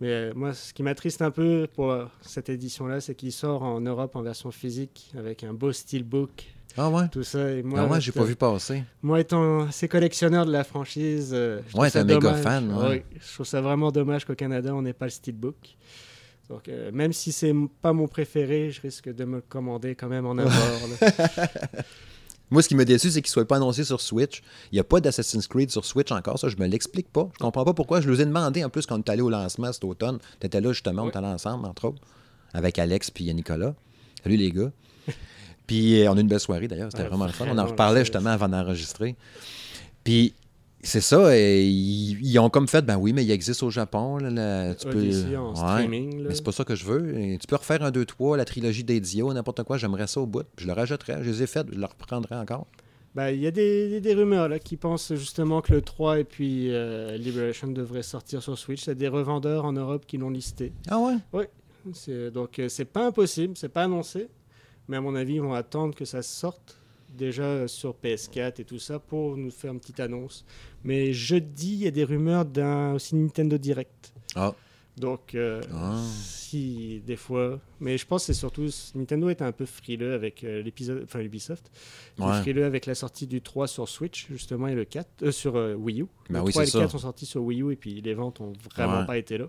Mais euh, moi, ce qui m'attriste un peu pour euh, cette édition-là, c'est qu'il sort en Europe en version physique avec un beau steelbook, Ah ouais? tout ça. Et moi, ah ouais, j'ai pas vu passer. Moi, étant assez collectionneur de la franchise, euh, je Ouais, t'es un méga fan, ouais. Oui, je trouve ça vraiment dommage qu'au Canada, on n'ait pas le steelbook. Donc, euh, même si c'est pas mon préféré, je risque de me le commander quand même en avoir. Moi, ce qui me déçu, c'est qu'il soit pas annoncé sur Switch. Il n'y a pas d'Assassin's Creed sur Switch encore, ça, je me l'explique pas. Je comprends pas pourquoi. Je vous ai demandé, en plus, quand on est allé au lancement cet automne. Tu étais là, justement, on était allés ensemble, entre autres, avec Alex puis Nicolas. Salut, les gars. Puis, euh, on a eu une belle soirée, d'ailleurs. C'était vraiment le fun. On en reparlait, justement, avant d'enregistrer. Puis, c'est ça. et ils, ils ont comme fait, ben oui, mais il existe au Japon. Là, là, tu peux... En Ouais. streaming. là. Mais c'est pas ça que je veux. Et tu peux refaire un 2-3, la trilogie d'Ezio, n'importe quoi, j'aimerais ça au bout. Je le rajouterais, je les ai faites, je le reprendrai encore. Ben, Il y a des, des- des rumeurs là, qui pensent justement que le 3 et puis euh, Liberation devraient sortir sur Switch. C'est des revendeurs en Europe qui l'ont listé. Ah ouais? C'est- Donc euh, c'est pas impossible, c'est pas annoncé. Mais à mon avis, ils vont attendre que ça sorte déjà sur PS4 et tout ça pour nous faire une petite annonce. Mais jeudi, il y a des rumeurs d'un aussi Nintendo Direct. Ah. Donc, euh, Ah. si des fois. Mais je pense que c'est surtout. Nintendo est un peu frileux avec euh, l'épisode. Enfin, Ubisoft. Ouais. frileux avec la sortie du 3 sur Switch, justement, et le 4. euh, sur euh, Wii U. Ben le oui, 3 et le ça. 4 sont sortis sur Wii U et puis les ventes ont vraiment Ouais. pas été là.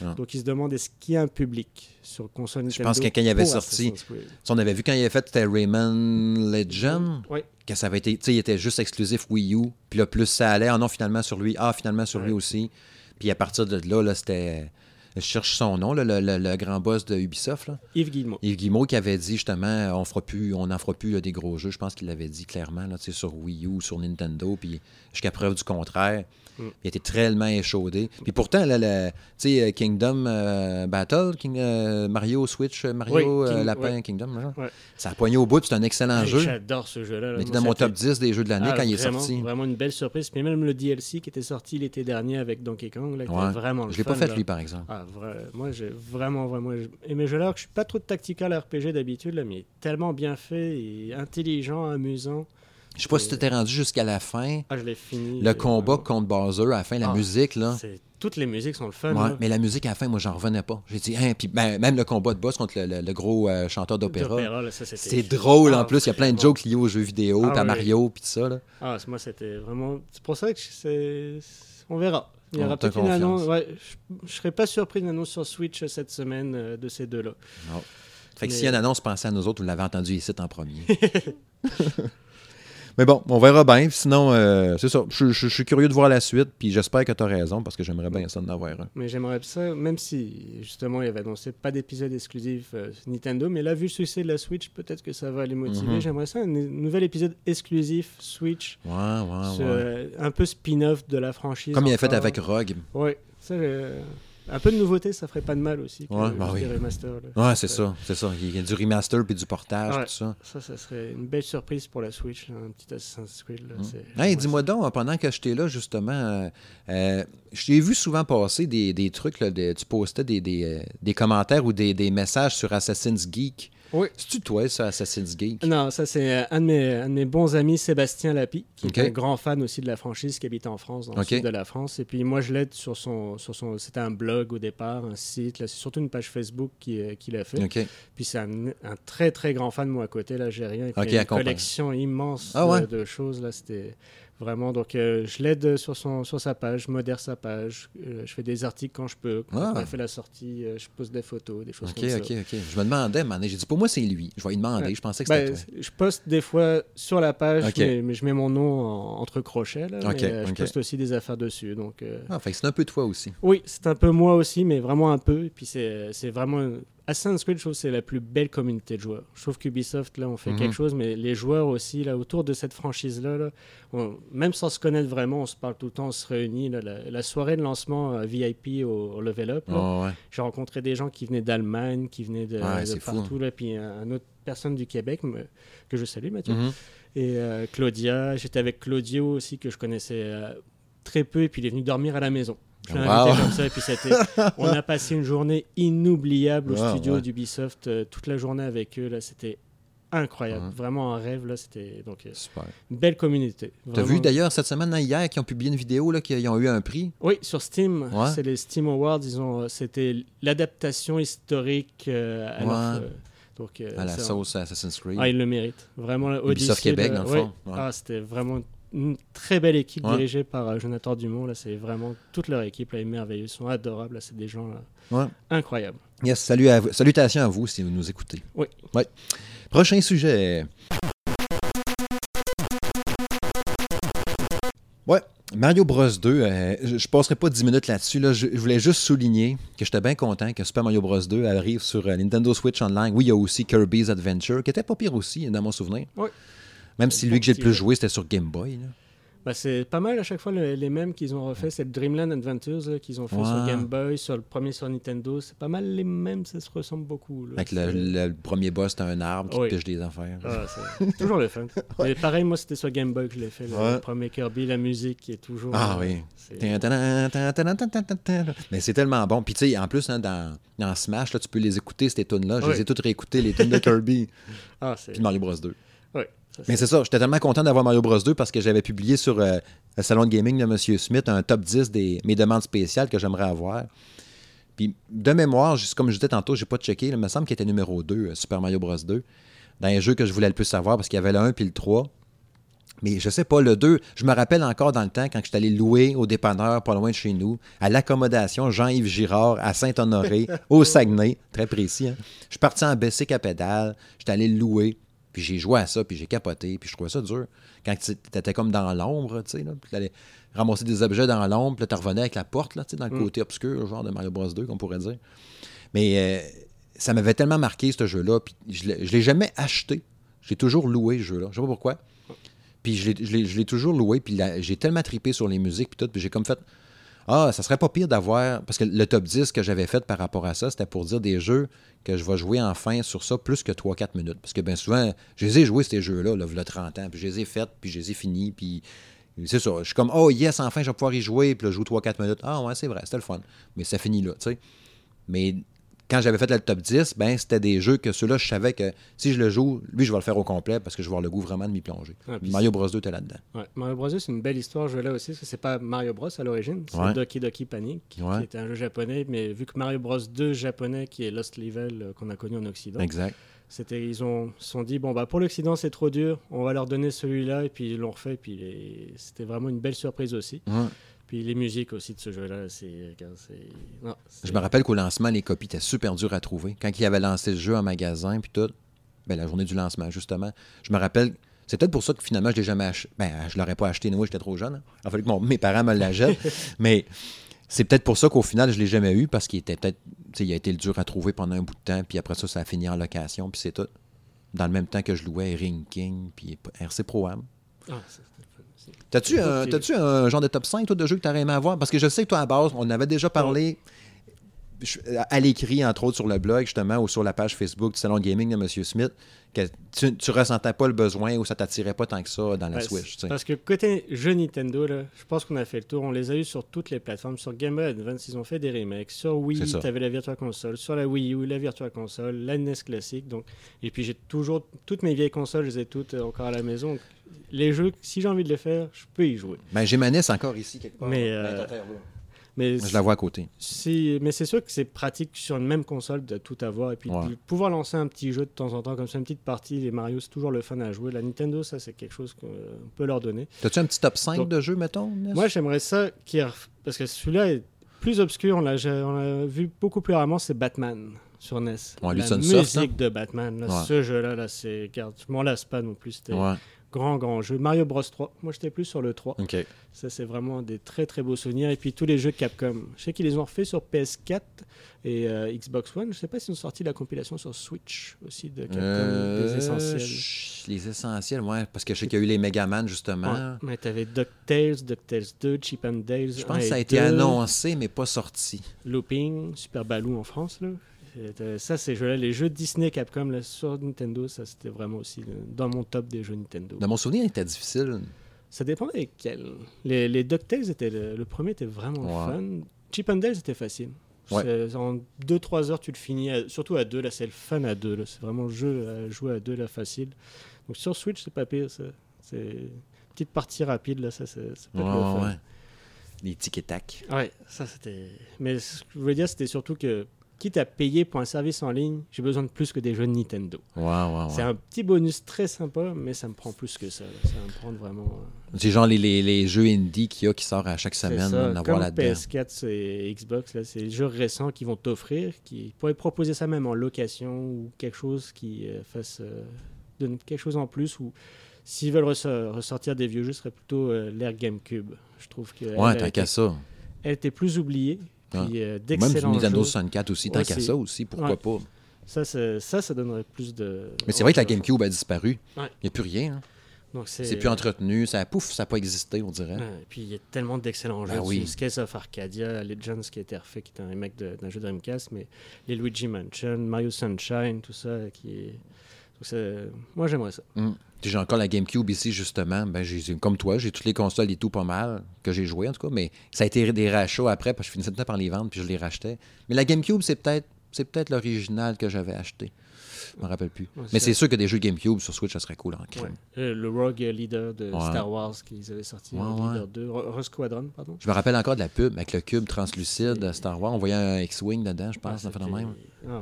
Ouais. Donc, ils se demandent est-ce qu'il y a un public sur console Je Nintendo pense que quand il avait pour sorti- sais, on avait vu quand il avait fait c'était Rayman Legend, Oui. que ça avait été, tu sais, il était juste exclusif Wii U. Puis là, plus ça allait, ah non, finalement sur lui, ah, finalement sur lui aussi. Puis à partir de là, là c'était. Je cherche son nom, là, le, le- le grand boss de Ubisoft. Là. Yves Guillemot. Yves Guillemot qui avait dit justement on fera plus, on n'en fera plus là, des gros jeux. Je pense qu'il l'avait dit clairement là, sur Wii U, sur Nintendo, puis jusqu'à preuve du contraire. Mm. Il était tellement échaudé. Puis pourtant, là, le, tu sais, Kingdom euh, Battle, King, euh, Mario Switch, euh, Mario Oui, King- Lapin ouais. Kingdom. Ouais. ça a poigné au bout, c'est un excellent jeu. J'adore ce jeu-là. là. Il était dans mon top 10 des jeux de l'année Ah, quand il est sorti. Vraiment une belle surprise. Puis même le DLC qui était sorti l'été dernier avec Donkey Kong, là, qui Ouais. vraiment le Je l'ai pas fait là. lui, par exemple. Ah, moi, j'ai vraiment, vraiment aimé jeu-là. Je suis pas trop de tactical RPG d'habitude, mais il est tellement bien fait et intelligent, amusant. Je sais pas si tu étais rendu jusqu'à la fin. Ah, je l'ai fini. Le euh, combat contre Bowser, à la fin, la Ah, musique, là. Toutes les musiques sont le fun. Ouais, mais la musique à la fin, moi, j'en revenais pas. J'ai dit, hein, puis ben, même le combat de boss contre le, le- le gros euh, chanteur d'opéra. C'est drôle en Ah, plus. Il y a plein de jokes liés aux jeux vidéo, Ah puis à. Mario, puis tout ça. Là. Ah, moi, c'était vraiment. C'est pour ça que c'est. On verra. Il y aura peut-être une annonce. Ouais, je, je serais pas surpris d'une annonce sur Switch cette semaine euh, de ces deux-là. Fait que Mais- s'il y a une annonce, pensez à nous autres. Vous l'avez entendu ici en premier. Mais bon, on verra bien. Sinon, euh, c'est ça. Je, je- je suis curieux de voir la suite, puis j'espère que tu as raison, parce que j'aimerais bien ça d'en avoir un. Mais j'aimerais ça, même si justement il avait annoncé pas d'épisode exclusif euh, Nintendo, mais là, vu le succès de la Switch, peut-être que ça va les motiver. Mhm. J'aimerais ça, un nou- nouvel épisode exclusif Switch, Ouais, ouais, euh, un peu spin-off de la franchise. Comme il a fait avec Rogue. Ça, euh, un peu de nouveauté, ça ferait pas de mal aussi. que Ouais, bah oui. des remasters, là. Ouais, c'est ça. C'est ça. Il y a du remaster puis du portage, Ouais. tout ça. Ça, ça serait une belle surprise pour la Switch, là, un petit Assassin's Creed. Là, c'est- Hey, dis-moi donc, pendant que j'étais là, justement, euh, euh, je t'ai vu souvent passer des, des trucs, là, de- tu postais des, des, euh, des commentaires ou des, des messages sur Assassin's Geek. Oui. C'est-tu toi, ça, Assassin's Geek? Non, ça c'est euh, un de, mes, un de mes bons amis, Sébastien Lapie, qui est un grand fan aussi de la franchise, qui habite en France, dans le sud de la France. Et puis moi, je l'aide sur son... Sur son C'était un blog au départ, un site. Là, c'est surtout une page Facebook qui, euh, qu'il a fait. OK. Puis c'est un, un très, très grand fan de moi à côté, là, j'ai rien. Il y a une collection immense Ah de- de, choses. Là, c'était Vraiment, donc euh, je l'aide sur, son, sur sa page, je modère sa page, euh, je fais des articles quand je peux. Quand Ah. on a fait la sortie, euh, je pose des photos, des choses Ok, comme ça. ok, ok. Je me demandais, man, j'ai dit pour moi c'est lui. Je vais lui demander. Ouais. Je pensais que Ben, c'était toi. je poste des fois sur la page, mais, mais je mets mon nom en- entre crochets. Là, mais, je poste aussi des affaires dessus. Donc, Ah, fait c'est un peu toi aussi. Oui, c'est un peu moi aussi, mais vraiment un peu. Et puis c'est c'est vraiment. Assassin's Creed, je trouve c'est la plus belle communauté de joueurs. Je trouve qu'Ubisoft, là, on fait Mhm. quelque chose, mais les joueurs aussi, là, autour de cette franchise-là, là, même sans se connaître vraiment, on se parle tout le temps, on se réunit. là. la, la soirée de lancement euh, VIP au, au Level Up, ouais. j'ai rencontré des gens qui venaient d'Allemagne, qui venaient de, Ouais, de c'est fou, partout, là, puis un, un autre personne du Québec, me- que je salue, Mathieu. Mhm. Et euh, Claudia, j'étais avec Claudio aussi, que je connaissais euh, très peu, et puis il est venu dormir à la maison. Je l'ai Wow. invité comme ça, et puis c'était... on a passé une journée inoubliable au studio ouais. d'Ubisoft, euh, toute la journée avec eux, là, c'était incroyable, Ouais. vraiment un rêve, là, c'était donc euh, Super. une belle communauté. T'as vu d'ailleurs cette semaine, hein, hier, qu'ils ont publié une vidéo, là, qu'ils ont eu un prix? Oui, sur Steam, Ouais. c'est les Steam Awards, euh, c'était l'adaptation historique euh, à leur, Ouais. euh, donc, euh, à la c'est un- sauce Assassin's Creed. Ah, il le mérite. Vraiment, Ubisoft Québec, dans le ouais. fond. Ouais. Ah, c'était vraiment une très belle équipe Ouais. dirigée par euh, Jonathan Dumont. Là, c'est vraiment toute leur équipe là, est merveilleuse. Ils sont adorables. là, c'est des gens là, Ouais. incroyables. Yes, salut à vous- salutations à vous si vous nous écoutez. Oui. Ouais. Prochain sujet. Ouais, Mario Bros 2, euh, je, je passerai pas 10 minutes là-dessus. Là. Je, je voulais juste souligner que j'étais bien content que Super Mario Bros 2 arrive sur euh, Nintendo Switch Online. Oui, il y a aussi Kirby's Adventure, qui était pas pire aussi, dans mon souvenir. Ouais. Même si lui que j'ai le plus joué, c'était sur Game Boy. là. Bah, c'est pas mal à chaque fois le- les mêmes qu'ils ont refait. C'est le Dreamland Adventures qu'ils ont fait sur. Game Boy, sur le premier sur Nintendo. C'est pas mal les mêmes. Ça se ressemble beaucoup. là. Avec le, premier boss, c'était un arbre qui Oui. te pêche des affaires. Ah, toujours le fun. Mais pareil, moi, c'était sur Game Boy que je l'ai fait. Le, Ouais. le premier Kirby, la musique qui est toujours. Ah oui. Mais c'est tellement bon. Puis tu sais, en plus, hein, dans, dans Smash, là, tu peux les écouter, ces tunes-là. Je les ai toutes réécoutées, les tunes de Kirby Ah, c'est. puis Mario Bros 2. Mais c'est ça, j'étais tellement content d'avoir Mario Bros 2 parce que j'avais publié sur euh, le salon de gaming de M. Smith un top 10 des mes demandes spéciales que j'aimerais avoir. Puis de mémoire, juste comme je disais tantôt, j'ai pas checké, il me semble qu'il était numéro 2, euh, Super Mario Bros 2, dans les jeux que je voulais le plus savoir parce qu'il y avait le 1 puis le 3. Mais je sais pas, le 2, je me rappelle encore dans le temps quand j'étais allé louer au dépanneur pas loin de chez nous, à l'accommodation Jean-Yves Girard à Saint-Honoré, au Saguenay, très précis. hein. Je suis parti en Bessic à pédale, j'étais allé le louer, puis j'ai joué à ça, puis j'ai capoté, puis je trouvais ça dur. Quand tu étais comme dans l'ombre, tu sais, là, puis t'allais ramasser des objets dans l'ombre, puis tu revenais avec la porte, là, tu sais, dans le Mm. côté obscur, genre de Mario Bros 2, qu'on pourrait dire. Mais euh, ça m'avait tellement marqué, ce jeu-là, puis je l'ai je l'ai jamais acheté. J'ai toujours loué, ce jeu-là. Je sais pas pourquoi. Puis je l'ai- toujours loué, puis j'ai tellement tripé sur les musiques, puis tout, puis j'ai comme fait... Ah, ça serait pas pire d'avoir... Parce que le top 10 que j'avais fait par rapport à ça, c'était pour dire des jeux que je vais jouer enfin sur ça plus que 3-4 minutes. Parce que bien souvent, je les ai joués, ces jeux-là, là, il y a 30 ans, puis je les ai faits, puis je les ai finis, puis... C'est ça. Je suis comme, oh yes, enfin, je vais pouvoir y jouer, puis là, je joue 3-4 minutes. Ah ouais, c'est vrai, c'était le fun. Mais ça finit là, tu sais. Mais quand j'avais fait le top 10, ben, c'était des jeux que ceux-là, je savais que si je le joue, lui, je vais le faire au complet parce que je vais avoir le goût vraiment de m'y plonger. Ah, puis Mario Bros 2 était là-dedans. Ouais, Mario Bros. c'est une belle histoire, ce jeu-là aussi, parce que c'est pas Mario Bros à l'origine, c'est Ouais. Doki Doki Panic, qui, Ouais. qui était un jeu japonais, mais vu que Mario Bros 2 japonais, qui est Lost Level, euh, qu'on a connu en Occident, Exact. c'était, ils ont se sont dit, bon, bah pour l'Occident c'est trop dur, on va leur donner celui-là, et puis ils l'ont refait, puis les- c'était vraiment une belle surprise aussi. Puis les musiques aussi de ce jeu-là, c'est... Je me rappelle qu'au lancement, les copies étaient super dures à trouver. Quand il avait lancé le jeu en magasin, puis tout, ben, la journée du lancement, justement, je me rappelle. C'est peut-être pour ça que finalement, je l'ai jamais acheté. Ben, je l'aurais pas acheté, moi, j'étais trop jeune. hein. Il a fallu que mon- mes parents me l'achètent. mais c'est peut-être pour ça qu'au final, je l'ai jamais eu, parce qu'il était peut-être. tu sais, Il a été le dur à trouver pendant un bout de temps, puis après ça, ça a fini en location, puis c'est tout. Dans le même temps que je louais Ring King, puis RC Pro Am. Ah, T'as-tu un, un genre de top 5 toi, de jeux que t'aurais aimé avoir? Parce que je sais que toi, à base, on en avait déjà parlé à l'écrit, entre autres, sur le blog, justement, ou sur la page Facebook du Salon Gaming de M. Smith, que tu, tu ressentais pas le besoin ou ça t'attirait pas tant que ça dans la Ouais, Switch. Parce que côté jeux Nintendo, là, je pense qu'on a fait le tour. On les a eu sur toutes les plateformes. Sur Game Boy Advance, ils ont fait des remakes. Sur Wii, tu avais la Virtua Console. Sur la Wii U, la Virtua Console, la NES classique. Donc... Et puis j'ai toujours... Toutes mes vieilles consoles, je les ai toutes euh, encore à la maison. Les jeux, si j'ai envie de les faire, je peux y jouer. Ben, j'ai ma NES encore ici, quelque part. Mais, Ben, euh. Mais Je la vois à côté. mais c'est sûr que c'est pratique sur une même console de tout avoir et puis Ouais. de pouvoir lancer un petit jeu de temps en temps comme ça, une petite partie. Les Mario, c'est toujours le fun à jouer. La Nintendo, ça, c'est quelque chose qu'on peut leur donner. T'as-tu un petit top 5 Donc- de jeux, mettons? Moi, j'aimerais ça qui parce que celui-là est plus obscur. On l'a vu beaucoup plus rarement. C'est Batman sur NES. Ouais, La soft, musique de Batman. là, Ouais. Ce jeu-là, là, c'est. Je m'en lasse pas non plus. C'était Ouais, grand, grand jeu. Mario Bros 3. Moi, j'étais plus sur le 3. ok. Ça, c'est vraiment des très, très beaux souvenirs. Et puis, tous les jeux Capcom. Je sais qu'ils les ont refait sur PS4 et euh, Xbox One. Je sais pas s'ils ont sorti la compilation sur Switch aussi de Capcom, Euh, des essentiels. Les essentiels, ouais. Parce que je sais qu'il y a eu les Megaman, justement. Ouais. Mais t'avais DuckTales, DuckTales 2, Chip and Dale. Je pense que ça a été annoncé, mais pas sorti. Looping, Super Baloo en France. Là. C'était- Ça, ces jeux-là, les jeux Disney Capcom là, sur Nintendo, ça c'était vraiment aussi euh, dans mon top des jeux Nintendo. Dans mon souvenir, il était difficile. Ça dépendait lesquels. Les, les DuckTales, étaient le, le premier était vraiment fun. Chip and Dale, c'était facile. Ouais. En 2-3 heures, tu le finis, à- surtout à deux. Là, c'est le fun à deux. là. C'est vraiment le jeu à jouer à deux, là, facile. Donc sur Switch, c'est pas pire. ça. C'est une petite partie rapide, là, ça, c'est ouais. Les tic et tac. Ouais, ça c'était. Mais ce que je voulais dire, c'était surtout que, quitte à payer pour un service en ligne, j'ai besoin de plus que des jeux de Nintendo. C'est un petit bonus très sympa, mais ça me prend plus que ça. là. Ça va me prendre vraiment. euh, C'est genre les, les, les jeux indie qu'il y a qui sortent à chaque semaine, ça. avoir Comme là-dedans. PS4 et Xbox, là, c'est des jeux récents qui vont t'offrir, qui pourraient proposer ça même en location ou quelque chose qui euh, fasse euh, donne quelque chose en plus ou s'ils veulent ressor- ressortir des vieux jeux, ce serait plutôt euh, l'ère GameCube. Je trouve que Ouais, a qu'à ça. elle était plus oubliée. Puis Ouais. euh, Même d'excellents Nintendo jeux. 64 aussi, tant Ouais, qu'à c'est- ça aussi, pourquoi Ouais. pas? Ça, ça, ça donnerait plus de. Mais c'est vrai que la. GameCube a disparu. Il Ouais. n'y a plus rien. hein. Donc c'est plus entretenu. Ça, pouf, ça n'a pas existé, on dirait. Ouais, et puis il y a tellement d'excellents Ben jeux. oui. dessus. Skies of Arcadia, Legends qui a été refait, qui est un remake de- d'un jeu Dreamcast, mais les Luigi Mansion, Mario Sunshine, tout ça, qui est. Moi j'aimerais ça. Hum. J'ai encore la GameCube ici, justement. Ben, j'ai, comme toi, j'ai toutes les consoles et tout pas mal, que j'ai joué en tout cas, mais ça a été des rachats après, parce que je finissais tout le temps par les vendre, puis je les rachetais. Mais la GameCube, c'est peut-être, c'est peut-être l'original que j'avais acheté. Je me rappelle plus. Ouais, mais c'est- sûr que des jeux GameCube sur Switch, ça serait cool en crime. Ouais. Euh, le Rogue Leader de Ouais. Star Wars qu'ils avaient sorti. Leader 2, Ro- Rogue Squadron, pardon. Je me rappelle encore de la pub avec le cube translucide de Star Wars. On voyait un X-Wing dedans, je Ah, pense, ça fait de c'était- même. Ah,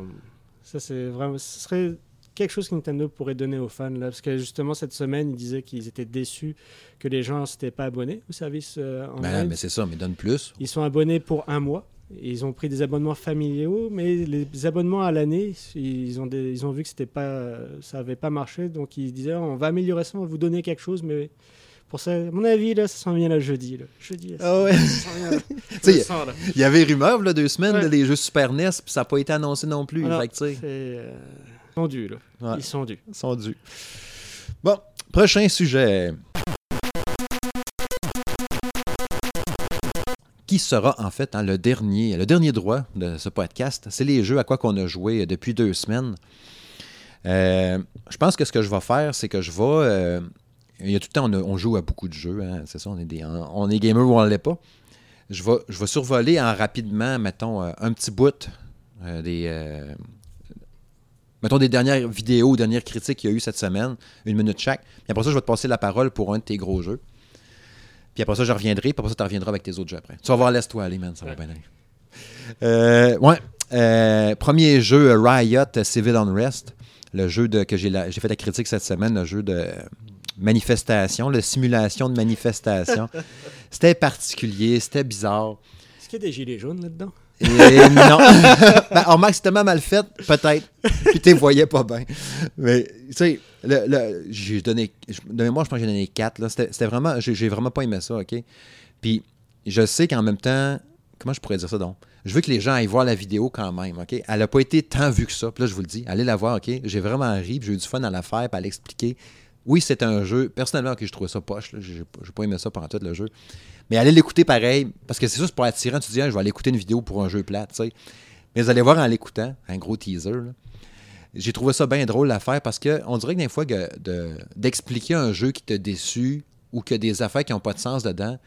ça, c'est vraiment. Ce serait quelque chose que Nintendo pourrait donner aux fans. Là, parce que justement, cette semaine, ils disaient qu'ils étaient déçus que les gens ne s'étaient pas abonnés au service euh, Ben, online. mais c'est ça, mais donne plus. Ils sont abonnés pour un mois. Ils ont pris des abonnements familiaux, mais les abonnements à l'année, ils ont, des- ils ont vu que c'était pas, ça n'avait pas marché. Donc ils disaient on va améliorer ça, on va vous donner quelque chose, mais pour ça, à mon avis, là, ça s'en vient là jeudi. Là. Jeudi, Ah ouais. Il y avait rumeur, là, deux semaines, Ouais. de les jeux Super NES, puis ça n'a pas été annoncé non plus. Alors, Fait euh, Ils sont dus, là. Ouais. Ils sont dus. ils sont dus. Bon, prochain sujet. Qui sera en fait hein, le dernier, le dernier droit de ce podcast? C'est les jeux à quoi qu'on a joué depuis deux semaines. Euh, je pense que ce que je vais faire, c'est que je vais. euh, il y a tout le temps, on, a- on joue à beaucoup de jeux, hein, c'est ça, on est, des, on, on est gamer ou on ne l'est pas. Je vais, je vais survoler en rapidement, mettons, euh, un petit bout euh, des. Mettons des dernières vidéos, dernières critiques qu'il y a eu cette semaine, une minute chaque. Puis après ça, je vais te passer la parole pour un de tes gros jeux. Puis après ça, je reviendrai. Puis après ça, tu reviendras avec tes autres jeux après. Tu vas voir, laisse-toi aller, man. Ça va bien aller. Euh, ouais. Euh, premier jeu, Riot Civil Unrest. Le jeu de, que j'ai fait la critique cette semaine, le jeu de manifestation, la simulation de manifestation. c'était particulier, c'était bizarre. Est-ce qu'il y a des gilets jaunes là-dedans? Et non. ben, remarque, c'est tellement mal fait, peut-être. Puis tu voyais pas bien. Mais, tu sais, le, le- j'ai donné. De mémoire, je pense que j'ai donné 4. Là. C'était, c'était vraiment. J'ai, vraiment pas aimé ça, OK? Puis, je sais qu'en même temps. Comment je pourrais dire ça donc? Je veux que les gens aillent voir la vidéo quand même, OK? Elle n'a pas été tant vue que ça. Puis là, je vous le dis, allez la voir, OK? J'ai vraiment ri, puis j'ai eu du fun à la faire, puis à l'expliquer. Oui, c'est un jeu. Personnellement, OK, je trouvais ça poche. J'ai pas aimé ça pendant tout le jeu. Mais allez l'écouter pareil, parce que c'est c'est pour attirant. Tu dis, Ah, je vais aller écouter une vidéo pour un jeu plat, tu sais. Mais vous allez voir en l'écoutant, un gros teaser. J'ai trouvé ça bien drôle à faire parce qu'on dirait que des fois, que de- d'expliquer un jeu qui t'a déçu ou que des affaires qui n'ont pas de sens dedans,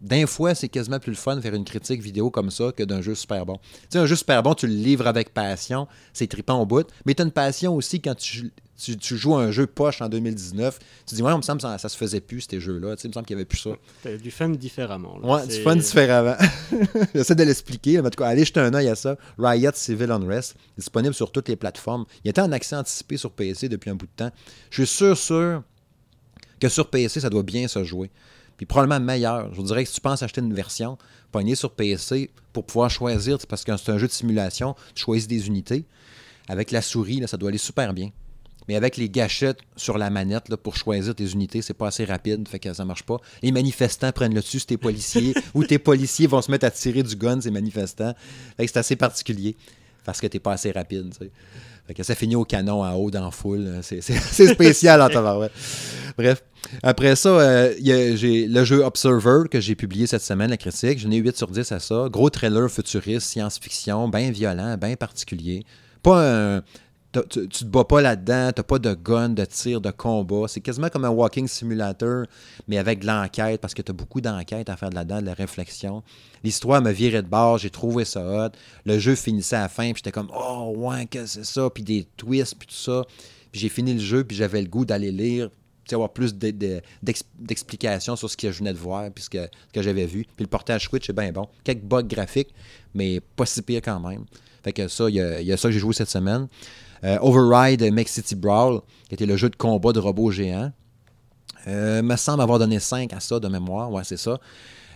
d'un fois, c'est quasiment plus le fun de faire une critique vidéo comme ça que d'un jeu super bon. Tu sais, un jeu super bon, tu le livres avec passion, c'est trippant au bout, mais tu as une passion aussi quand tu, tu, joues un jeu poche en 2019. Tu dis, ouais, il me semble que ça, ça se faisait plus, ces jeux-là. Tu sais, il me semble qu'il n'y avait plus ça. Tu du fun différemment. Là. Ouais, du fun différemment. J'essaie de l'expliquer. En tout cas, allez jeter un œil à ça. Riot Civil Unrest, disponible sur toutes les plateformes. Il était en accès anticipé sur PC depuis un bout de temps. Je suis sûr, sûr que sur PC, ça doit bien se jouer puis probablement meilleur. Je vous dirais que si tu penses acheter une version, pogner sur PC pour pouvoir choisir, parce que c'est un jeu de simulation, tu choisis des unités. Avec la souris, là, ça doit aller super bien. Mais avec les gâchettes sur la manette là, pour choisir tes unités, c'est pas assez rapide, fait que ça marche pas. Les manifestants prennent le dessus, tes policiers, ou tes policiers vont se mettre à tirer du gun, ces manifestants. Fait que c'est assez particulier, parce que t'es pas assez rapide. Fait que ça finit au canon en haut dans la foule. C'est spécial en tabarouette. Bref. Après ça, euh, j'ai le jeu Observer que j'ai publié cette semaine, la critique. J'en ai 8 sur 10 à ça. Gros trailer futuriste, science-fiction, bien violent, bien particulier. Pas un tu, te bats pas là-dedans, t'as pas de gun, de tir, de combat. C'est quasiment comme un walking simulator, mais avec de l'enquête, parce que tu as beaucoup d'enquête à faire de là-dedans, de la réflexion. L'histoire me virait de bord, j'ai trouvé ça hot. Le jeu finissait à la fin, puis j'étais comme, oh, ouais, que c'est ça, puis des twists, puis tout ça. Puis j'ai fini le jeu, puis j'avais le goût d'aller lire, avoir plus d'explications sur ce que je venais de voir, puis ce que, j'avais vu. Puis le portage Switch est bien bon. Quelques bugs graphiques, mais pas si pire quand même. Fait que ça, il y, y, a ça que j'ai joué cette semaine. Euh, Override Make City Brawl, qui était le jeu de combat de robots géants. Euh, me semble avoir donné 5 à ça de mémoire. Ouais, c'est ça.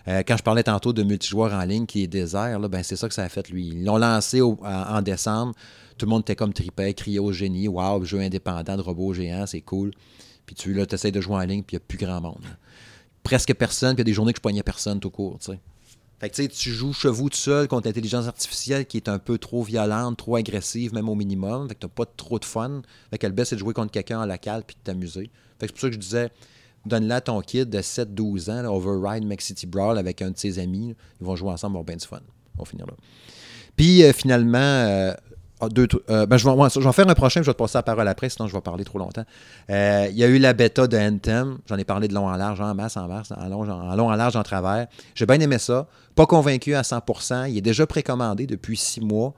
Euh, quand je parlais tantôt de multijoueur en ligne qui est désert, ben c'est ça que ça a fait lui. Ils l'ont lancé en, décembre. Tout le monde était comme tripé, criait au génie. Waouh, jeu indépendant de robots géants, c'est cool. Puis tu là, essaies de jouer en ligne, puis il n'y a plus grand monde. Presque personne, puis il y a des journées que je poignais personne tout court. sais. Fait que, tu joues chevaux tout seul contre l'intelligence artificielle qui est un peu trop violente, trop agressive, même au minimum. Fait que t'as pas trop de fun. Fait que le c'est de jouer contre quelqu'un en local puis de t'amuser. Fait que c'est pour ça que je disais, donne-la à ton kid de 7-12 ans, Override Max City Brawl avec un de ses amis. Ils vont jouer ensemble, ils vont bien du fun. On va finir là. Puis euh, finalement, euh, ah, euh, ben, je, vais, en faire un prochain, je vais te passer la parole après, sinon je vais parler trop longtemps. Euh, il y a eu la bêta de Anthem. J'en ai parlé de long en large, en masse, en masse, en long en, long, en large, en travers. J'ai bien aimé ça. Pas convaincu à 100%. Il est déjà précommandé depuis six mois,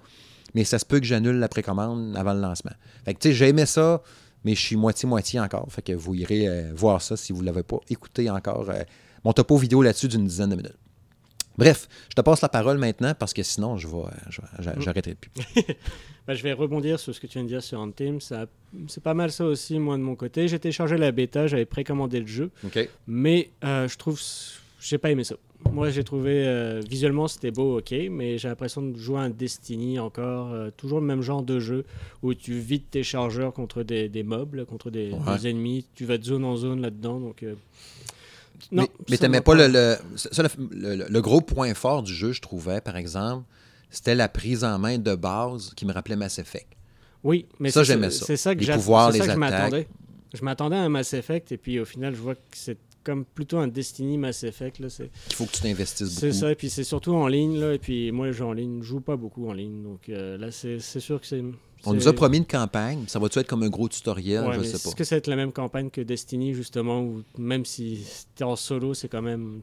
mais ça se peut que j'annule la précommande avant le lancement. Fait que, j'ai aimé ça, mais je suis moitié-moitié encore. Fait que vous irez euh, voir ça si vous ne l'avez pas écouté encore. mon topo vidéo là-dessus d'une dizaine de minutes. Bref, je te passe la parole maintenant parce que sinon, je vais, j'arrêterai plus. Ben, je vais rebondir sur ce que tu viens de dire sur Anthem. C'est pas mal ça aussi, moi, de mon côté. J'ai téléchargé la bêta, j'avais précommandé le jeu. Mais euh, je trouve. J'ai pas aimé ça. Moi, j'ai trouvé. Euh, visuellement, c'était beau, ok, mais j'ai l'impression de jouer à un Destiny encore. Euh, toujours le même genre de jeu où tu vides tes chargeurs contre des, des mobs, contre des, ennemis. Tu vas de zone en zone là-dedans. Donc. Non, mais, tu n'aimais pas, le, le, le, gros point fort du jeu, je trouvais, par exemple, c'était la prise en main de base qui me rappelait Mass Effect. Oui, mais ça, j'aimais ça. C'est ça que, les pouvoirs, les je m'attendais. Je m'attendais à un Mass Effect et puis au final, je vois que c'est comme plutôt un Destiny Mass Effect. Là, Il faut que tu t'investisses beaucoup. C'est ça, et puis c'est surtout en ligne. Là, et puis moi, je joue en ligne, je joue pas beaucoup en ligne. Donc euh, là, c'est sûr que c'est on nous a promis une campagne. Ça va-tu être comme un gros tutoriel? je sais pas. Est-ce que ça va être la même campagne que Destiny, justement, où même si es en solo, c'est quand même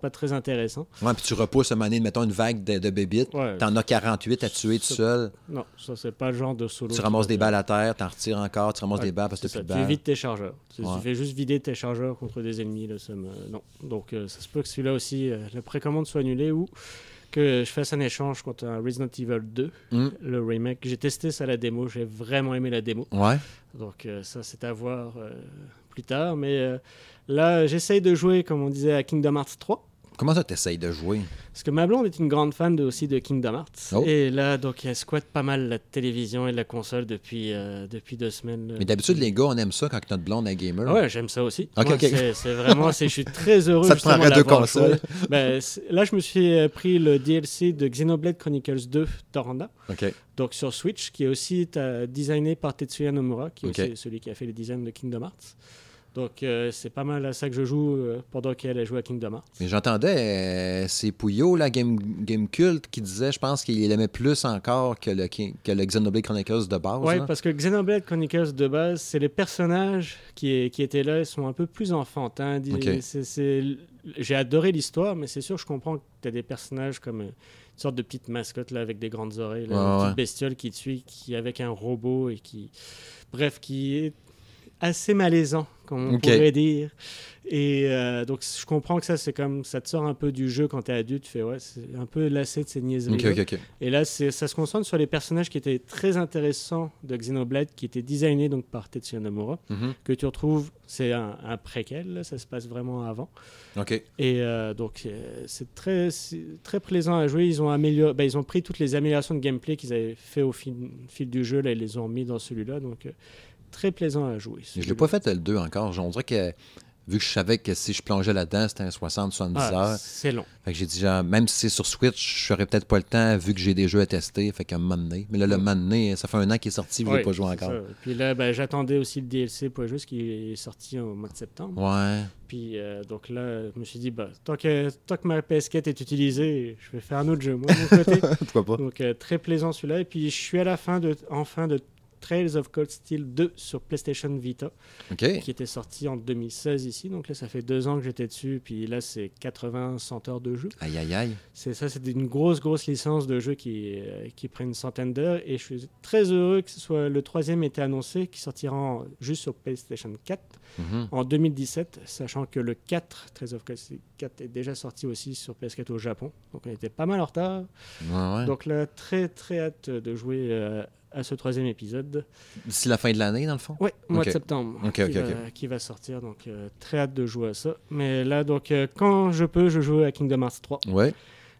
pas très intéressant? Ouais, puis tu repousses à un moment donné, mettons une vague de, de bébites. T'en as 48 à tuer tout seul. Non, ça, c'est pas le genre de solo. Tu ramasses des balles à terre, t'en retires encore, tu ramasses des balles parce que t'as plus de balles. Tu vides tes chargeurs. Tu, fais juste vider tes chargeurs contre des ennemis. Là, ça Non. Donc, euh, ça se peut que celui-là aussi, euh, la précommande soit annulée ou que je fasse un échange contre un Resident Evil 2, mm. le remake. J'ai testé ça la démo, j'ai vraiment aimé la démo. Ouais. Donc euh, ça, c'est à voir euh, plus tard. Mais euh, là, j'essaye de jouer, comme on disait, à Kingdom Hearts 3. Comment ça, t'essayes de jouer? Parce que ma blonde est une grande fan de, aussi de Kingdom Hearts. Oh. Et là, donc, elle squatte pas mal la télévision et la console depuis, euh, depuis deux semaines. Mais d'habitude, les gars, on aime ça quand notre blonde est gamer. Ouais, j'aime ça aussi. C'est vraiment, je suis très heureux. ça te prendrait deux consoles. Ben, là, je me suis euh, pris le DLC de Xenoblade Chronicles 2 Toranda. Donc, sur Switch, qui est aussi designé par Tetsuya Nomura, qui est aussi celui qui a fait le design de Kingdom Hearts. Donc, euh, c'est pas mal à ça que je joue euh, pendant qu'elle joue à Kingdom Hearts. Mais j'entendais, euh, c'est Pouillot, la Game, Game Cult, qui disait, je pense qu'il aimait plus encore que le, que le Xenoblade Chronicles de base. Ouais, là. parce que Xenoblade Chronicles de base, c'est les personnages qui, qui étaient là, ils sont un peu plus enfantins. J'ai adoré l'histoire, mais c'est sûr, je comprends que tu as des personnages comme une sorte de petite mascotte là, avec des grandes oreilles, là, une petite bestiole qui te suit, qui avec un robot et qui. Bref, qui est assez malaisant, comme on pourrait dire. Et euh, donc, je comprends que ça, c'est comme. Ça te sort un peu du jeu quand tu es adulte. Tu fais, ouais, c'est un peu lassé de ces niaiseries. Et là, ça se concentre sur les personnages qui étaient très intéressants de Xenoblade, qui étaient designés donc par Tetsuya Nomura, Mhm. que tu retrouves, c'est un, un préquel, là, ça se passe vraiment avant. Et euh, donc, euh, c'est très, très plaisant à jouer. Ils ont, amélioré, ben, ils ont pris toutes les améliorations de gameplay qu'ils avaient fait au fil, fil du jeu, là, ils les ont mis dans celui-là. Donc, euh, très plaisant à jouer. Je l'ai pas fait le 2 encore. On dirait que, vu que je savais que si je plongeais là-dedans, c'était un 60-70 Ah, heures. c'est long. Fait que j'ai dit, genre, même si c'est sur Switch, je n'aurais peut-être pas le temps, vu que j'ai des jeux à tester. Fait qu'un moment donné. Mais là, le moment donné, ça fait un an qu'il est sorti, je ne l'ai pas joué encore. ça. Puis là, ben, j'attendais aussi le DLC pour jouer, ce qui est sorti au mois de septembre. Ouais. Puis euh, donc là, je me suis dit, bah, tant, que, tant que ma PS4 est utilisée, je vais faire un autre jeu, moi, de mon côté. Pourquoi pas? donc euh, très plaisant celui-là. Et puis je suis à la fin de, enfin de Trails of Cold Steel 2 sur PlayStation Vita, qui était sorti en 2016 ici. Donc là, ça fait deux ans que j'étais dessus. Puis là, c'est 80-100 heures de jeu. Aïe, aïe, aïe. C'est ça, c'est une grosse, grosse licence de jeu qui, euh, qui prend une centaine d'heures. Et je suis très heureux que ce soit le troisième été annoncé, qui sortira en- juste sur PlayStation 4 Mhm. en 2017, sachant que le 4, Trails of Cold Steel 4, est déjà sorti aussi sur PS4 au Japon. Donc on était pas mal en retard. Ouais, ouais. Donc là, très très hâte de jouer euh, à ce troisième épisode. D'ici la fin de l'année, dans le fond? Ouais, mois de septembre. Ok, qui, va, qui va sortir. Donc euh, très hâte de jouer à ça. Mais là, donc euh, quand je peux, je joue à Kingdom Hearts 3. Ouais.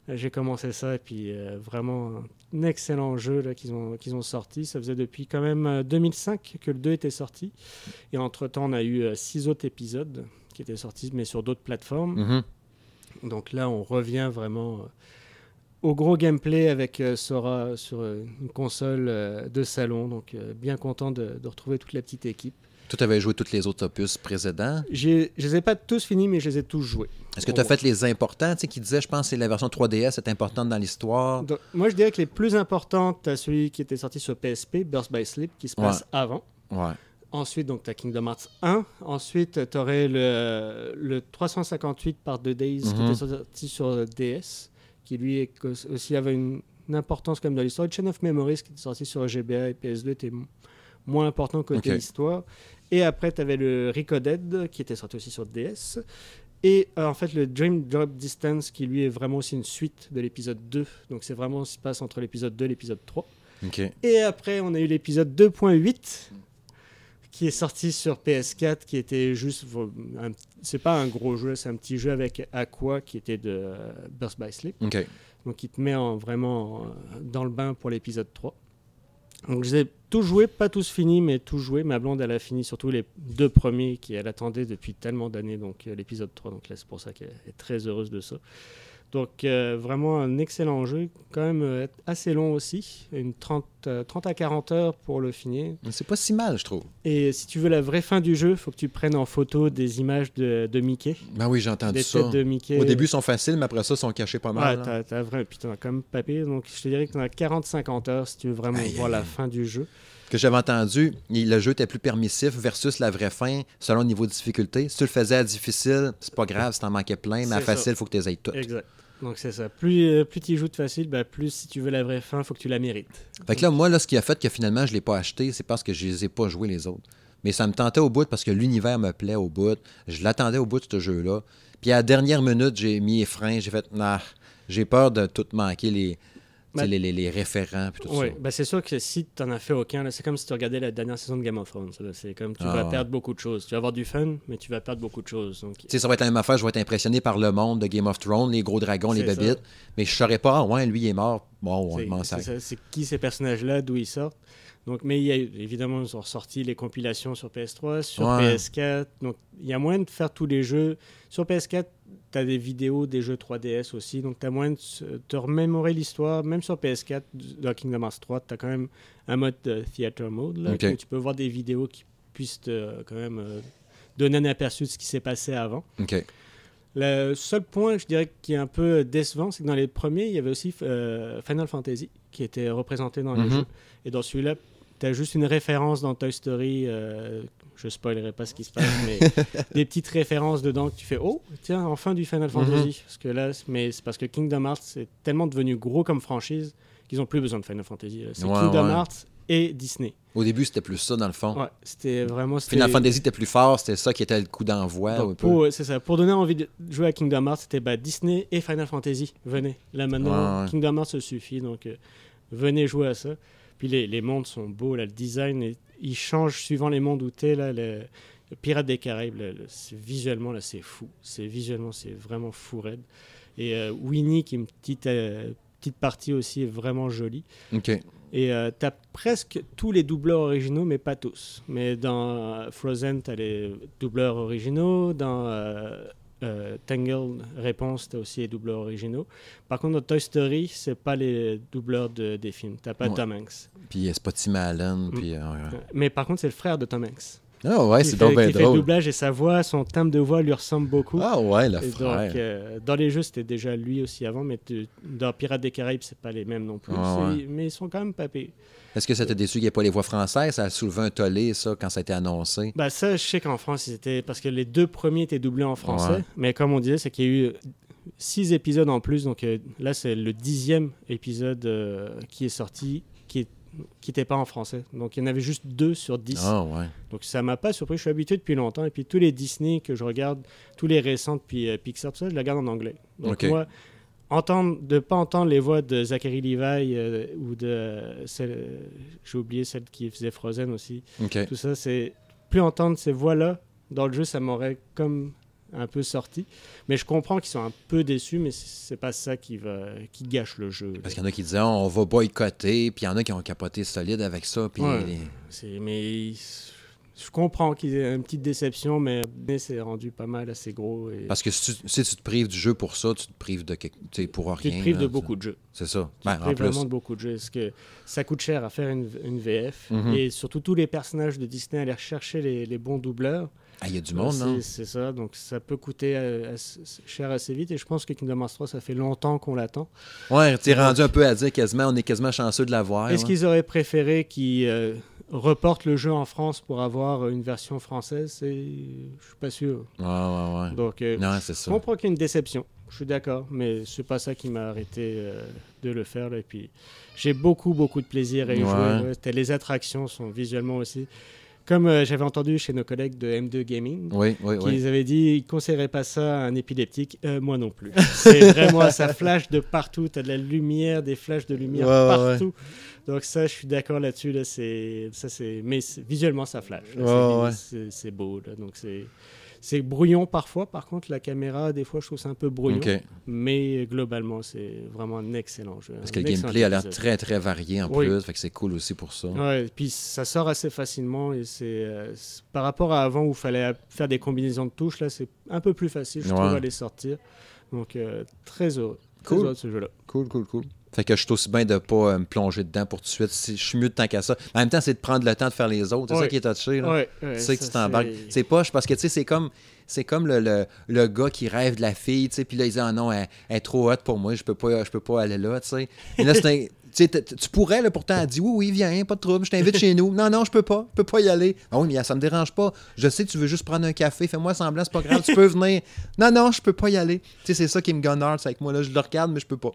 Euh, J'ai commencé ça et puis euh, vraiment un excellent jeu qu'ils ont, qu'ils ont sorti. Ça faisait depuis quand même euh, 2005 que le 2 était sorti. Et entre-temps, on a eu six autres épisodes qui étaient sortis, mais sur d'autres plateformes. Mhm. Donc là, on revient vraiment au gros gameplay avec euh, Sora sur euh, une console euh, de salon. Donc bien content de, de retrouver toute la petite équipe. Toi, tu avais joué tous les autres opus précédents. Je les ai pas tous finis, mais je les ai tous joués. Est-ce que tu as fait les importants, tu sais, qui disaient, je pense que c'est la version 3DS est importante dans l'histoire? Moi, je dirais que les plus importantes, tu as celui qui était sorti sur PSP, Burst by Sleep, qui se passe Ouais. avant. Ouais. Ensuite, donc, tu as Kingdom Hearts 1. Ensuite, tu aurais le, le 358 par 2 Days qui Mhm. était sorti sur DS, qui lui est aussi avait une, une importance comme dans l'histoire. Chain of Memories qui était sorti sur GBA et PS2 était moins important côté Ok. histoire. Et après, tu avais le Recoded qui était sorti aussi sur DS. Et euh, en fait, le Dream Drop Distance qui lui est vraiment aussi une suite de l'épisode 2. Donc, c'est vraiment ce qui se passe entre l'épisode 2 et l'épisode 3. OK. Et après, on a eu l'épisode 2.8 qui est sorti sur PS4, qui était juste. C'est pas un gros jeu, c'est un petit jeu avec Aqua qui était de euh, Burst by Sleep. Donc, il te met en- vraiment euh, dans le bain pour l'épisode 3. Donc, je les ai tous joués, pas tous finis, mais tous joués. Ma blonde, elle a fini surtout les deux premiers qu'elle attendait depuis tellement d'années, donc euh, l'épisode 3. Donc là, c'est pour ça qu'elle est très heureuse de ça. Donc, euh, vraiment un excellent jeu, quand même euh, assez long aussi, une 30, euh, 30 à 40 heures pour le finir. C'est pas si mal, je trouve. Et si tu veux la vraie fin du jeu, il faut que tu prennes en photo des images de, de Mickey, Ben oui, j'ai entendu des ça. têtes de Mickey. Au début, ils sont faciles, mais après ça, ils sont cachés pas Ouais, mal. là. t'as, t'as vraiment, puis t'en as quand même pas pire. Donc, je te dirais que t'en as 40-50 heures si tu veux vraiment Aïe, voir aïe, la fin du jeu. que j'avais entendu, le jeu était plus permissif versus la vraie fin, selon le niveau de difficulté. Si tu le faisais à difficile, c'est pas grave si t'en manquais plein, mais à facile, il faut que tu les aies toutes. Exact. Donc, c'est ça. Plus, euh, plus tu joues de facile, ben, plus si tu veux la vraie fin, faut que tu la mérites. Fait que là, moi, ce qui a fait que finalement, je l'ai pas acheté, c'est parce que je les ai pas joués les autres. Mais ça me tentait au bout parce que l'univers me plaît au bout. Je l'attendais au bout de ce jeu-là. Puis à la dernière minute, j'ai mis les freins, j'ai fait, nah, j'ai peur de tout manquer les, Ben- les, les- les référents puis tout Oui, ça. ben c'est sûr que si tu n'en as fait aucun, c'est comme si tu regardais la dernière saison de Game of Thrones. C'est comme tu Ah vas ouais. perdre beaucoup de choses. Tu vas avoir du fun, mais tu vas perdre beaucoup de choses. Donc, ça va être la même affaire, je vais être impressionné par le monde de Game of Thrones, les gros dragons, les babites. Mais je saurais pas, ouais, lui, il est mort. Bon, on c'est, qui ces personnages-là, d'où ils sortent? Donc, mais il y a, évidemment, ils ont ressorti les compilations sur PS3, sur Ouais. PS4. Donc, il y a moyen de faire tous les jeux. Sur PS4, tu as des vidéos des jeux 3DS aussi. Donc, tu as moyen de te remémorer l'histoire. Même sur PS4, dans Kingdom Hearts 3, tu as quand même un mode de Theater Mode. Là, Ok. où tu peux voir des vidéos qui puissent te, quand même euh, donner un aperçu de ce qui s'est passé avant. Le seul point, je dirais, qui est un peu décevant, c'est que dans les premiers, il y avait aussi euh, Final Fantasy qui était représenté dans les Mhm. jeux. Et dans celui-là, tu as juste une référence dans Toy Story. Euh, je spoilerai pas ce qui se passe, mais des petites références dedans que tu fais Oh, tiens, enfin du Final Fantasy. Parce que là, c'est- mais c'est parce que Kingdom Hearts c'est tellement devenu gros comme franchise qu'ils ont plus besoin de Final Fantasy. C'est Ouais, Kingdom ouais. Hearts et Disney. Au début, c'était plus ça, dans le fond. Ouais, c'était vraiment. Final Fantasy était plus fort, c'était ça qui était le coup d'envoi. c'est ça. Pour donner envie de jouer à Kingdom Hearts, c'était bah, Disney et Final Fantasy. Venez. Là maintenant, Ouais, ouais. Kingdom Hearts, ça suffit. Donc, euh, venez jouer à ça. Puis les, les mondes sont beaux. Là, le design, est- il change suivant les mondes où tu es. Là, le, le Pirate des Caraïbes, là, le- c'est- visuellement, là, c'est fou. C'est visuellement, c'est vraiment fou raide. Et euh, Winnie, qui est une petite, euh, petite partie aussi, est vraiment jolie. OK. Et euh, t'as presque tous les doubleurs originaux, mais pas tous. Mais dans euh, Frozen, t'as les doubleurs originaux. Dans euh, Tangled Réponse, t'as aussi les doubleurs originaux. Par contre, dans Toy Story, c'est pas les doubleurs de- des films. T'as pas Ouais. Tom Hanks. Puis c'est pas Tim Allen. Mm. Puis, euh, ouais. Mais par contre, c'est le frère de Tom Hanks. Ah ouais, c'est donc bien qui fait le drôle. doublage et sa voix, son timbre de voix lui ressemble beaucoup. Ah ouais, le Et frère. donc, euh, dans les jeux, c'était déjà lui aussi avant, mais tu- dans Pirates des Caraïbes, c'est pas les mêmes non plus. Ah Mais ils sont quand même pas pires. Est-ce que ça t'a déçu qu'il n'y ait pas les voix françaises? Ça a soulevé un tollé, ça, quand ça a été annoncé? Bah ça, je sais qu'en France, ils étaient... parce que les deux premiers étaient doublés en français, Ouais. mais comme on disait, c'est qu'il y a eu six épisodes en plus, donc euh, là, c'est le dixième épisode euh, qui est sorti, qui n'était pas en français. Donc il y en avait juste deux sur dix. Ah ouais. Donc ça m'a pas surpris. Je suis habitué depuis longtemps. Et puis tous les Disney que je regarde, tous les récents depuis euh, Pixar, tout ça, je les regarde en anglais. Donc Ok. moi, entendre, de pas entendre les voix de Zachary Levi euh, ou de euh, celle, j'ai oublié celle qui faisait Frozen aussi. Tout ça, c'est plus entendre ces voix-là dans le jeu, ça m'aurait comme un peu sorti. Mais je comprends qu'ils sont un peu déçus, mais c'est pas ça qui va qui gâche le jeu. Parce qu'il y en a qui disaient, Ah, on va boycotter, puis il y en a qui ont capoté solide avec ça. Puis Ouais. les- C'est- mais je comprends qu'il y ait une petite déception, mais c'est rendu pas mal assez gros. Et Parce que si tu, si tu te prives du jeu pour ça, tu te prives de quelque... pour rien. tu te prives là, de beaucoup de jeux. C'est ça. Tu Ben, te en prives plus. vraiment de beaucoup de jeux. Parce que ça coûte cher à faire une, une VF. Mhm. Et surtout, tous les personnages de Disney, aller rechercher les, les bons doubleurs. Ah, il y a du Euh, monde, non? C'est ça, donc ça peut coûter euh, assez- cher assez vite. Et je pense que Kingdom Hearts 3, ça fait longtemps qu'on l'attend. Ouais, t'es rendu un peu à dire quasiment, on est quasiment chanceux de l'avoir. Est-ce ouais. qu'ils auraient préféré qu'ils euh, reportent le jeu en France pour avoir une version française? Je suis pas sûr. Ouais, ouais, ouais. Donc, euh, Non, c'est je comprends qu'il y une déception. Je suis d'accord, mais c'est pas ça qui m'a arrêté euh, de le faire. Là. Et puis, j'ai beaucoup, beaucoup de plaisir à y Ouais. jouer. Les attractions sont visuellement aussi. Comme euh, j'avais entendu chez nos collègues de M2 Gaming, Oui, oui, qui oui. avaient dit ils conseilleraient pas ça à un épileptique. Euh, moi non plus. C'est vraiment, ça flash de partout. Tu as de la lumière, des flashs de lumière Ouais, ouais, partout. Donc ça, je suis d'accord là-dessus. Là, c'est, ça, c'est, mais visuellement, ça flash. Ouais, c'est, beau. Là. Donc c'est, c'est brouillon parfois. Par contre, la caméra, des fois, je trouve c'est un peu brouillon. Mais globalement, c'est vraiment un excellent jeu. Parce que le gameplay a l'air très, très varié en Oui. plus. Fait que c'est cool aussi pour ça. Ouais, puis ça sort assez facilement et c'est euh, par rapport à avant où il fallait faire des combinaisons de touches là, c'est un peu plus facile, je Ouais. trouve, à les sortir. Donc euh, très heureux, très Cool. heureux de ce jeu-là. Cool, cool, cool. Fait que je suis aussi bien de pas euh, me plonger dedans pour tout de suite. Je suis mieux de temps qu'à ça. En même temps, c'est de prendre le temps de faire les autres. C'est ça qui est touché. Là. Tu sais que tu t'embarques. c'est- poche parce que tu sais, c'est comme. C'est comme le, le, le gars qui rêve de la fille, tu sais, puis là, il dit Ah non, elle, elle est trop hot pour moi, je peux pas, je peux pas aller là, tu sais. Là, c'est un- tu tu pourrais, là, pourtant, elle dit Oui, oui, viens, pas de trouble, je t'invite chez nous. Non, non, je peux pas, je peux pas y aller. Ah oui, mais ça me dérange pas. Je sais que tu veux juste prendre un café, fais-moi semblant, c'est pas grave, tu peux venir. Non, non, je peux pas y aller. Tu sais, c'est ça qui me gonne c'est avec moi, là, je le regarde, mais je peux pas.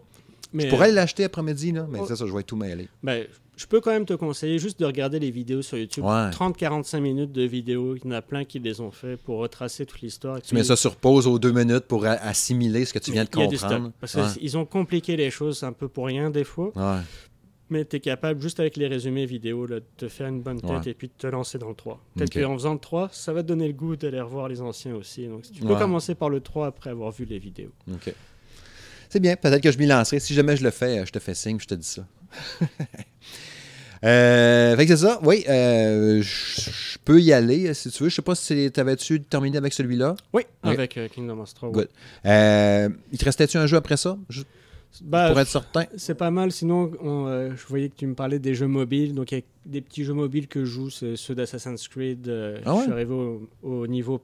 Mais, Je pourrais aller l'acheter après-midi, là, mais Oh. c'est ça, je vais tout mêlé. ben, je peux quand même te conseiller juste de regarder les vidéos sur YouTube. Ouais. 30-45 minutes de vidéos, il y en a plein qui les ont fait pour retracer toute l'histoire. Tu mets ça sur pause aux deux minutes pour assimiler ce que tu viens de comprendre. Parce Ouais. qu'ils ont compliqué les choses un peu pour rien des fois. Ouais. Mais tu es capable, juste avec les résumés vidéo, là, de te faire une bonne tête et puis de te lancer dans le 3. Peut-être Ok. qu'en faisant le 3, ça va te donner le goût d'aller revoir les anciens aussi. Donc tu peux commencer par le 3 après avoir vu les vidéos. OK. C'est bien, peut-être que je m'y lancerai. Si jamais je le fais, euh, je te fais signe, je te dis ça. euh, fait que c'est ça. Oui, euh, je peux y aller euh, si tu veux. Je sais pas si t'avais-tu terminé avec celui-là? Oui, Oui. avec euh, Kingdom Hearts 3. oui. Good. Euh, il te restait-tu un jeu après ça? Bah, pour être certain. C'est pas mal. Sinon, on, euh, je voyais que tu me parlais des jeux mobiles. Donc, il y a des petits jeux mobiles que je joue, c'est ceux d'Assassin's Creed. euh, Ah ouais? Je suis arrivé au, au niveau.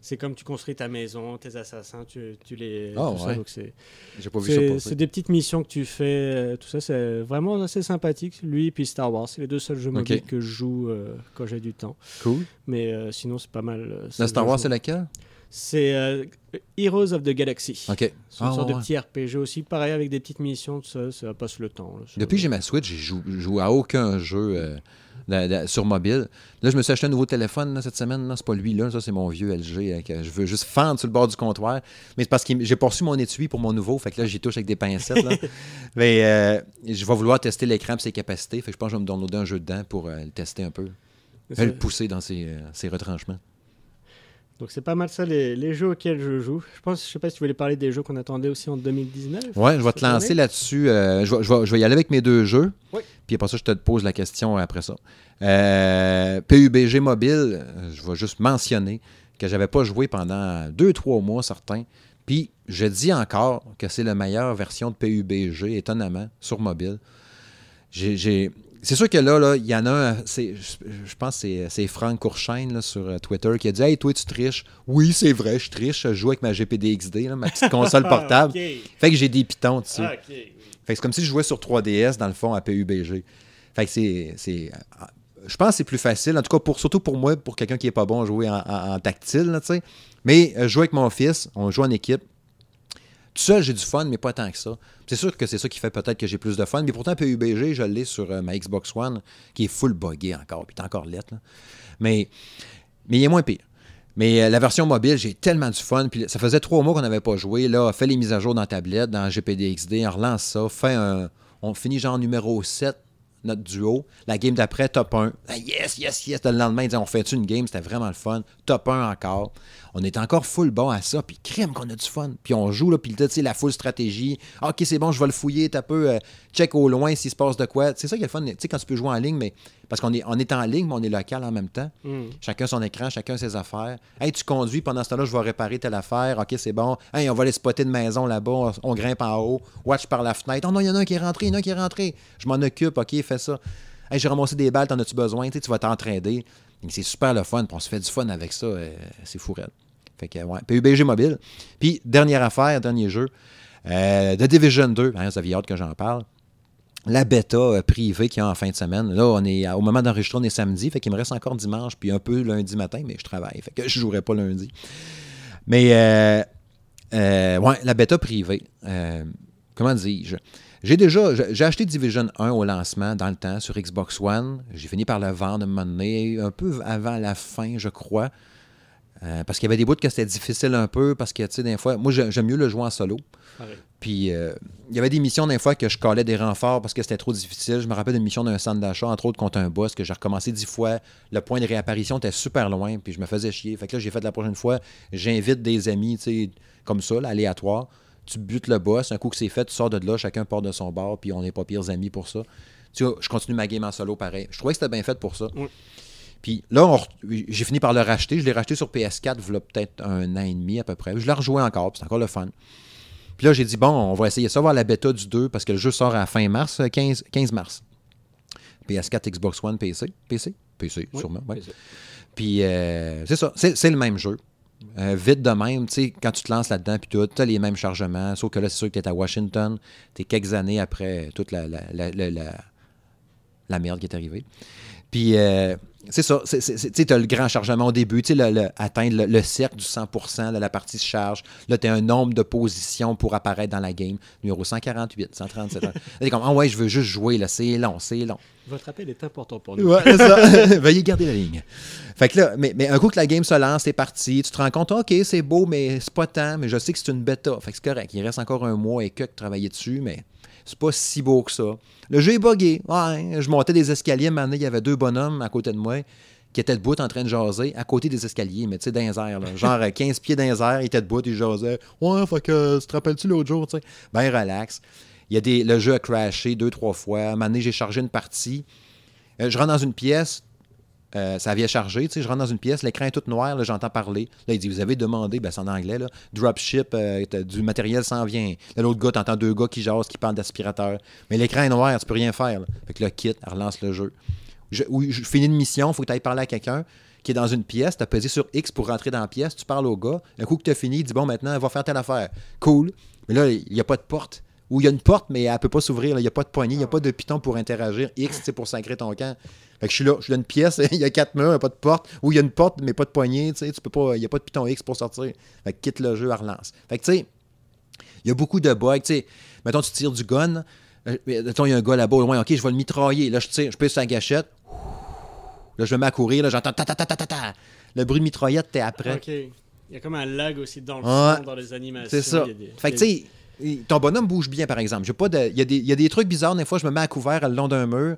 C'est comme tu construis ta maison, tes assassins, tu, tu les. Tout ça. ouais. Donc, c'est c'est- des petites missions que tu fais. euh, tout ça, c'est vraiment assez sympathique. Lui, puis Star Wars. C'est les deux seuls jeux mobiles que je joue euh, quand j'ai du temps. Cool. Mais sinon, c'est pas mal. ça Star Wars, c'est laquelle? C'est euh, Heroes of the Galaxy. OK. C'est une Ah, sorte ouais, de petit RPG aussi, pareil avec des petites missions, tout ça, ça passe le temps. là. Depuis que j'ai ma Switch, j'ai jou- joué à aucun jeu euh, sur mobile. Là, je me suis acheté un nouveau téléphone là, cette semaine. là. C'est pas lui, là. Ça, c'est mon vieux LG. hein, que je veux juste fendre sur le bord du comptoir. Mais c'est parce que j'ai reçu mon étui pour mon nouveau. Fait que là, j'y touche avec des pincettes. là. Mais euh, je vais vouloir tester l'écran et ses capacités. Fait que je pense que je vais me downloader un jeu dedans pour euh, le tester un peu. Je le pousser dans ses, euh, ses retranchements. Donc c'est pas mal ça les, les jeux auxquels je joue. Je pense, je sais pas si tu voulais parler des jeux qu'on attendait aussi en 2019. Ouais, je vais te lancer là-dessus. Euh, je, vais, je vais- je vais y aller avec mes deux jeux. Oui. Puis après ça, je te pose la question après ça. Euh, PUBG Mobile, euh, je vais juste mentionner que j'avais pas joué pendant deux, trois mois certains. Puis je dis encore que c'est la meilleure version de PUBG, étonnamment, sur mobile. J'ai- C'est sûr que là, là, il y en a je, je pense que c'est- Franck Courchaine là, sur euh, Twitter qui a dit Hey, toi, tu triches. Oui, c'est vrai, je triche. Je joue avec ma GPD XD, là, ma petite console portable. Ah, Fait que j'ai des pitons dessus. ok. ok. Fait que c'est comme si je jouais sur 3DS, dans le fond, à PUBG. Fait que c'est. euh, Je pense que c'est plus facile, en tout cas, pour, surtout pour moi, pour quelqu'un qui est pas bon à jouer en, en- en tactile, tu sais. Mais euh, jouer avec mon fils, on joue en équipe. Tout seul, j'ai du fun, mais pas tant que ça. C'est sûr que c'est ça qui fait peut-être que j'ai plus de fun. Mais pourtant, PUBG, je l'ai sur euh, ma Xbox One, qui est full buggé encore, puis t'es encore lettre. Mais, mais il est moins pire. Mais euh, la version mobile, j'ai tellement du fun. Puis ça faisait trois mois qu'on n'avait pas joué. Là, fais les mises à jour dans la tablette, dans GPDXD, on relance ça, fait. On finit genre numéro 7, notre duo. La game d'après, top 1. Ah, yes, yes, yes. Le lendemain, on fait une game, c'était vraiment le fun. Top 1 encore. On est encore full bon à ça, puis crème qu'on a du fun. Puis on joue, là, puis tu sais, la full stratégie. Ah, ok, c'est bon, je vais le fouiller, t'as peu, euh, check au loin s'il se passe de quoi. C'est ça qui est le fun, tu sais, quand tu peux jouer en ligne, mais parce qu'on est, on est en ligne, mais on est local en même temps. Hmm. Chacun son écran, chacun ses affaires. Hey, tu conduis, pendant ce temps-là, je vais réparer telle affaire. OK, c'est bon. Hey, on va aller spotter de maison là-bas. On, on grimpe en haut. Watch par la fenêtre. Oh non, il y en a un qui est rentré, il y en a un qui est rentré. Je m'en occupe. OK, fais ça. Hey, j'ai ramassé des balles, t'en as-tu besoin? Tu sais, tu vas t'entraider. C'est super le fun. puis on se fait du fun avec ça. euh, c'est fou. Fait que, ouais. PUBG mobile. Puis, dernière affaire, dernier jeu. Euh, The Division 2. Hein, vous aviez que j'en parle la bêta euh, privée qu'il y a en fin de semaine. Là, on est, au moment d'enregistrer, on est samedi, fait qu'il me reste encore dimanche, puis un peu lundi matin, mais je travaille, fait que je jouerai pas lundi. Mais, ouais, la bêta privée, comment dis-je? J'ai déjà, j'ai acheté Division 1 au lancement dans le temps sur Xbox One. J'ai fini par le vendre un moment donné, un peu avant la fin, je crois. Euh, parce qu'il y avait des bouts que c'était difficile un peu, parce que, tu sais, des fois, moi, j'ai- j'aime mieux le jouer en solo. Pareil. Puis euh, il y avait des missions des fois que je collais des renforts parce que c'était trop difficile. Je me rappelle d'une mission d'un centre d'achat, entre autres contre un boss que j'ai recommencé dix fois. Le point de réapparition était super loin, puis je me faisais chier. Fait que là, j'ai fait la prochaine fois, j'invite des amis, tu sais, comme ça, là, aléatoire. Tu butes le boss, un coup que c'est fait, tu sors de là, chacun part de son bord, puis on n'est pas pires amis pour ça. Tu vois, je continue ma game en solo pareil. Je trouvais que c'était bien fait pour ça. Oui. Puis là, re- j'ai fini par le racheter. Je l'ai racheté sur PS4, il y a peut-être un an et demi à peu près. Je l'ai rejoué encore, puis c'est encore le fun. Puis là, j'ai dit, bon, on va essayer ça, voir la bêta du 2, parce que le jeu sort à la fin mars, euh, 15, 15 mars. PS4, Xbox One, PC. PC? PC, Oui, sûrement. ouais. Puis euh, c'est ça, c'est le même jeu. Euh, vite de même, tu sais, quand tu te lances là-dedans, puis tout, tu as les mêmes chargements, sauf que là, c'est sûr que tu es à Washington, tu es quelques années après toute la, la, la, la- merde qui est arrivée. Puis euh, c'est ça, c'est- c'est- c'est- tu sais, tu as le grand chargement au début, tu sais, le- le- atteindre le, le cercle du 100%, là, la partie se charge. Là, tu as un nombre de positions pour apparaître dans la game, numéro 148, 137. Là, t'es comme, ah ouais, je veux juste jouer, là, c'est long, c'est long. Votre appel est important pour nous. Ouais, c'est ça. Veuillez garder la ligne. Fait que là, mais, mais un coup que la game se lance, c'est parti, tu te rends compte, OK, c'est beau, mais c'est pas tant, mais je sais que c'est une bêta. Fait que c'est correct. Il reste encore un mois et que de travailler dessus, mais c'est pas si beau que ça. Le jeu est buggé. Ouais, je montais des escaliers, maintenant, il y avait deux bonhommes à côté de moi qui étaient debout en train de jaser à côté des escaliers, mais tu sais, dans les airs, là. genre euh, 15 pieds dans les airs, ils étaient debout, ils jasaient. Ouais, fait que, tu te rappelles-tu l'autre jour, tu sais? Ben relax. Il y a des, le jeu a crashé deux, trois fois. À un moment donné, j'ai chargé une partie. Euh, je rentre dans une pièce. Euh, ça vient charger. Tu sais, je rentre dans une pièce, l'écran est tout noir, là, j'entends parler. Là, il dit Vous avez demandé, ben, c'est en anglais, là, dropship, euh, du matériel s'en vient. Là, l'autre gars, t'entends deux gars qui jasent, qui parlent d'aspirateur. Mais l'écran est noir, tu peux rien faire. Fait que là, quitte, elle relance le jeu. Je, je finis une mission, faut que tu ailles parler à quelqu'un qui est dans une pièce, tu as pesé sur X pour rentrer dans la pièce, tu parles au gars, un coup que tu as fini, il dit bon maintenant, va faire telle affaire. Cool. Mais là, il n'y a pas de porte. Ou il y a une porte, mais elle ne peut pas s'ouvrir. Il n'y a pas de poignée, il n'y a pas de piton pour interagir. X, tu sais, pour sacrer ton camp. Fait que je suis là, je suis dans une pièce, il y a quatre murs, il n'y a pas de porte. Ou il y a une porte, mais pas de poignée, tu sais, tu peux pas, il n'y a pas de piton X pour sortir. Fait que quitte le jeu, elle relance. Fait que tu sais, il y a beaucoup de bugs. Tu sais, mettons, tu tires du gun. euh, Mettons, il y a un gars là-bas au loin. OK, je vais le mitrailler. Là, je tire, je pèse la gâchette. Là, je me mets à courir. Là, j'entends ta ta ta ta ta ta. Le bruit de mitraillette, t'es après. Ok. Il y a comme un lag aussi dans le son, dans les animations. C'est ça. des- Fait que, tu sais, ton bonhomme bouge bien, par exemple. J'ai pas de... il, y a des... il y a des trucs bizarres. Des fois, je me mets à couvert le long d'un mur.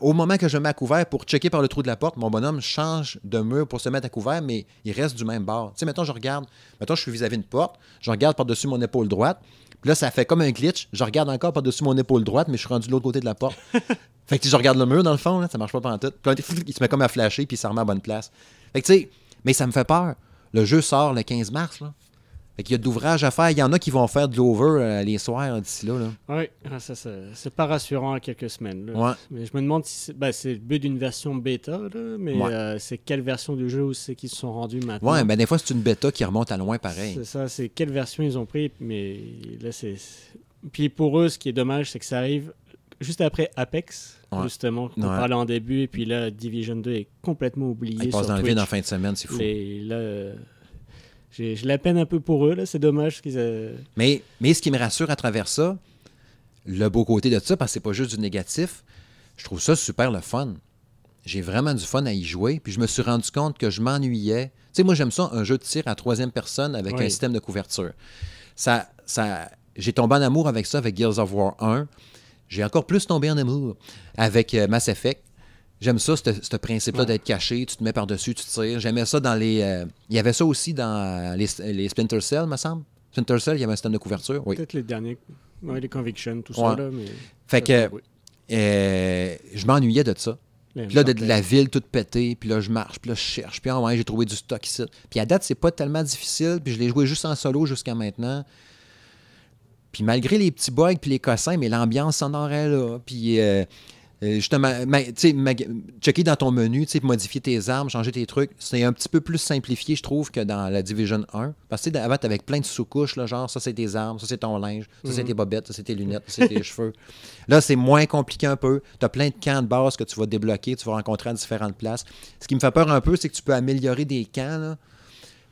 Au moment que je me mets à couvert pour checker par le trou de la porte, mon bonhomme change de mur pour se mettre à couvert, mais il reste du même bord. Tu sais, mettons, je regarde. Mettons, je suis vis-à-vis une porte. Je regarde par-dessus mon épaule droite. Puis là, ça fait comme un glitch. Je regarde encore par-dessus mon épaule droite, mais je suis rendu de l'autre côté de la porte. fait que si je regarde le mur, dans le fond, là, ça marche pas pendant tout. Puis là, il se met comme à flasher, puis il se remet à bonne place. Fait que, tu sais, mais ça me fait peur. Le jeu sort le 15 mars, là. Fait qu'il y a de l'ouvrage à faire. Il y en a qui vont faire de l'over euh, les soirs d'ici là. là. Oui, ah, ça, ça- c'est pas rassurant à quelques semaines. là. Ouais. Mais je me demande si c'est ben, c'est le but d'une version bêta, là, mais Ouais. euh, c'est quelle version du jeu où c'est qu'ils se sont rendus maintenant? Ouais, ben des fois, c'est une bêta qui remonte à loin pareil. C'est ça, c'est quelle version ils ont pris, mais là c'est. Puis pour eux, ce qui est dommage, c'est que ça arrive juste après Apex, Ouais. justement, qu'on Ouais. parlait en début, et puis là, Division 2 est complètement oublié. Ils passent sur dans le Twitch. vide en fin de semaine, c'est fou. Là, j'ai la peine un peu pour eux, là, c'est dommage qu'ils aient- Mais, mais ce qui me rassure à travers ça, le beau côté de ça, parce que c'est pas juste du négatif, je trouve ça super le fun. J'ai vraiment du fun à y jouer. Puis je me suis rendu compte que je m'ennuyais. Tu sais, moi, j'aime ça, un jeu de tir à troisième personne avec Oui. un système de couverture. Ça, ça, j'ai tombé en amour avec ça avec Gears of War 1. J'ai encore plus tombé en amour avec euh, Mass Effect. J'aime ça, ce principe-là Ouais. d'être caché, tu te mets par-dessus, tu tires. J'aimais ça dans les. euh, Il y avait ça aussi dans euh, les, les Splinter Cell, me semble. Splinter Cell, il y avait un système de couverture. Oui. Peut-être les derniers, ouais, les Convictions, tout Ouais. ça, là, mais... Fait que oui. euh, je m'ennuyais de ça. Puis là, de, de la ville toute pétée, puis là, je marche, puis là, je cherche, puis ah ouais, j'ai trouvé du stock ici. Puis à date, c'est pas tellement difficile, puis je l'ai joué juste en solo jusqu'à maintenant. Puis malgré les petits bugs puis les cossins, mais l'ambiance sonore est là. Puis euh, euh, justement, checker dans ton menu, modifier tes armes, changer tes trucs, c'est un petit peu plus simplifié, je trouve, que dans la Division 1. Parce que tu sais, avant, t'avais plein de sous-couches, là, genre, ça c'est tes armes, ça c'est ton linge, ça c'est Mhm. tes bobettes, ça c'est tes lunettes, ça c'est tes cheveux. Là, c'est moins compliqué un peu. Tu as plein de camps de base que tu vas débloquer, tu vas rencontrer à différentes places. Ce qui me fait peur un peu, c'est que tu peux améliorer des camps. Là.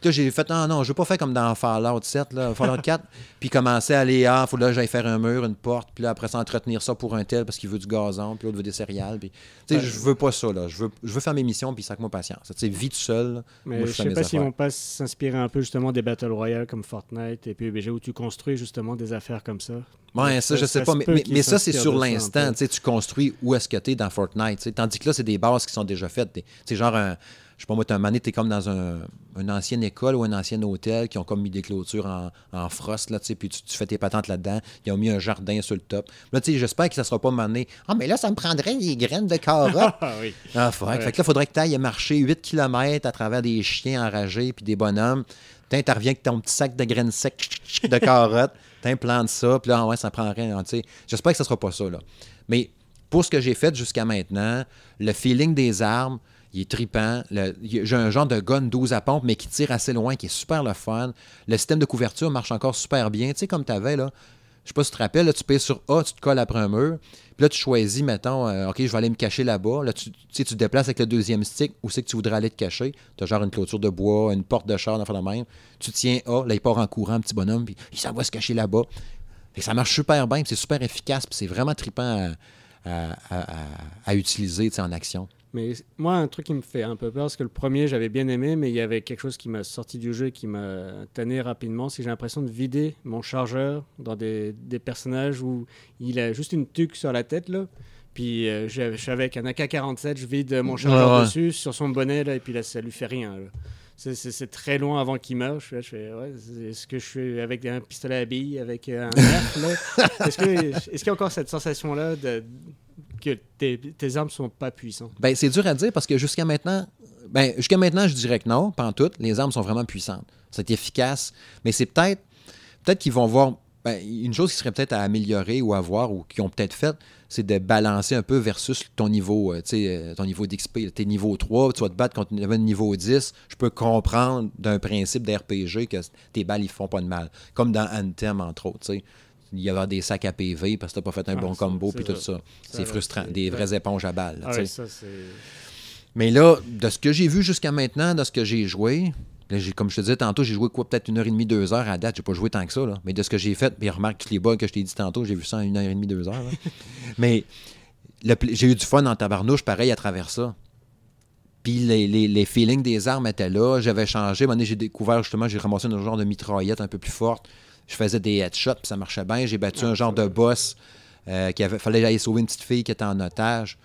Puis Là, j'ai fait, non, non, je veux pas faire comme dans Fallout 7, là, Fallout 4, puis commencer à aller, ah, faut là, j'aille faire un mur, une porte, puis là, après ça, entretenir ça pour un tel parce qu'il veut du gazon, puis l'autre veut des céréales. Puis, tu sais, je veux pas ça, là. Je veux, je veux faire mes missions, puis ça que moi patience. Tu sais, vie tout seul. là. Mais Moi, je je sais pas s'ils affaires. vont pas s'inspirer un peu justement des Battle Royale comme Fortnite et PUBG où tu construis justement des affaires comme ça. Ouais, ça, je sais ça pas, mais, mais, ça, c'est sur l'instant. Tu construis où est-ce que tu es dans Fortnite. Tandis que là, c'est des bases qui sont déjà faites. T'es- C'est genre, un, je sais pas moi, t'as un moment t'es comme dans un, une ancienne école ou un ancien hôtel qui ont comme mis des clôtures en, en frost, là, tu sais, puis tu, tu fais tes patentes là-dedans. Ils ont mis un jardin sur le top. Là, tu sais, j'espère que ça sera pas mané. Ah, mais là, ça me prendrait des graines de carottes. Ah oui. Ah. Ouais. Fait que là, il faudrait que tu ailles marcher 8 km à travers des chiens enragés puis des bonhommes. Tu interviens avec ton petit sac de graines secs de carottes. Tu implantes ça. Puis là, ah ouais, ça prendrait. hein, tu sais. J'espère que ce sera pas ça. Là. Mais pour ce que j'ai fait jusqu'à maintenant, le feeling des armes, il est tripant. J'ai un genre de gun 12 à pompe, mais qui tire assez loin, qui est super le fun. Le système de couverture marche encore super bien. Tu sais, comme tu avais, là. Je sais pas si tu te rappelles, là, tu payes sur A, tu te colles après un mur. Puis là, tu choisis, mettons, euh, OK, je vais aller me cacher là-bas. Là, tu, sais, tu te déplaces avec le deuxième stick. Où c'est que tu voudrais aller te cacher? Tu as genre une clôture de bois, une porte de char, dans le même. Tu tiens A, là, il part en courant, petit bonhomme, puis il s'en va se cacher là-bas. Ça marche super bien, c'est super efficace, c'est vraiment trippant à, à- à- à- utiliser en action. Mais moi, un truc qui me fait un peu peur, parce que le premier, j'avais bien aimé, mais il y avait quelque chose qui m'a sorti du jeu et qui m'a tanné rapidement, c'est que j'ai l'impression de vider mon chargeur dans des, des personnages où il a juste une tuque sur la tête, là. Puis euh, je suis avec un AK-47, je vide mon chargeur Ouais, ouais. dessus, sur son bonnet, là, et puis là, ça lui fait rien. C'est- C'est c'est très loin avant qu'il meure. Je je ouais, c'est- est-ce que je suis avec un pistolet à billes, avec un nerf, là? Est-ce qu'il y a encore cette sensation-là de que tes, tes armes sont pas puissantes? Ben, c'est dur à dire parce que jusqu'à maintenant, ben, jusqu'à maintenant, je dirais que non, pas en tout. Les armes sont vraiment puissantes. C'est efficace. Mais c'est peut-être, peut-être qu'ils vont voir, ben, une chose qui serait peut-être à améliorer ou à voir ou qu'ils ont peut-être fait, c'est de balancer un peu versus ton niveau, euh, euh, ton niveau d'XP. T'es niveau 3, tu vas te battre contre un niveau 10. Je peux comprendre d'un principe d'RPG que tes balles, ils font pas de mal. Comme dans Anthem, entre autres. Il y avoir des sacs à PV parce que t'as pas fait un Ah, bon combo puis tout ça. ça. C'est frustrant. Des vraies éponges à balles. Ah ouais, ça. Mais là, de ce que j'ai vu jusqu'à maintenant, de ce que j'ai joué, là, comme je te disais tantôt, j'ai joué quoi, peut-être une heure et demie, deux heures à date. J'ai pas joué tant que ça, là. Mais de ce que j'ai fait, puis remarque tous les bugs que je t'ai dit tantôt, j'ai vu ça en une heure et demie, deux heures. là. Mais j'ai eu du fun en tabarnouche, pareil, à travers ça. Puis les, les- les feelings des armes étaient là. J'avais changé. À un moment donné, j'ai découvert justement, j'ai ramassé un genre de mitraillette un peu plus forte. Je faisais des headshots, puis ça marchait bien. J'ai battu un genre de boss euh, qui avait fallait aller sauver une petite fille qui était en otage.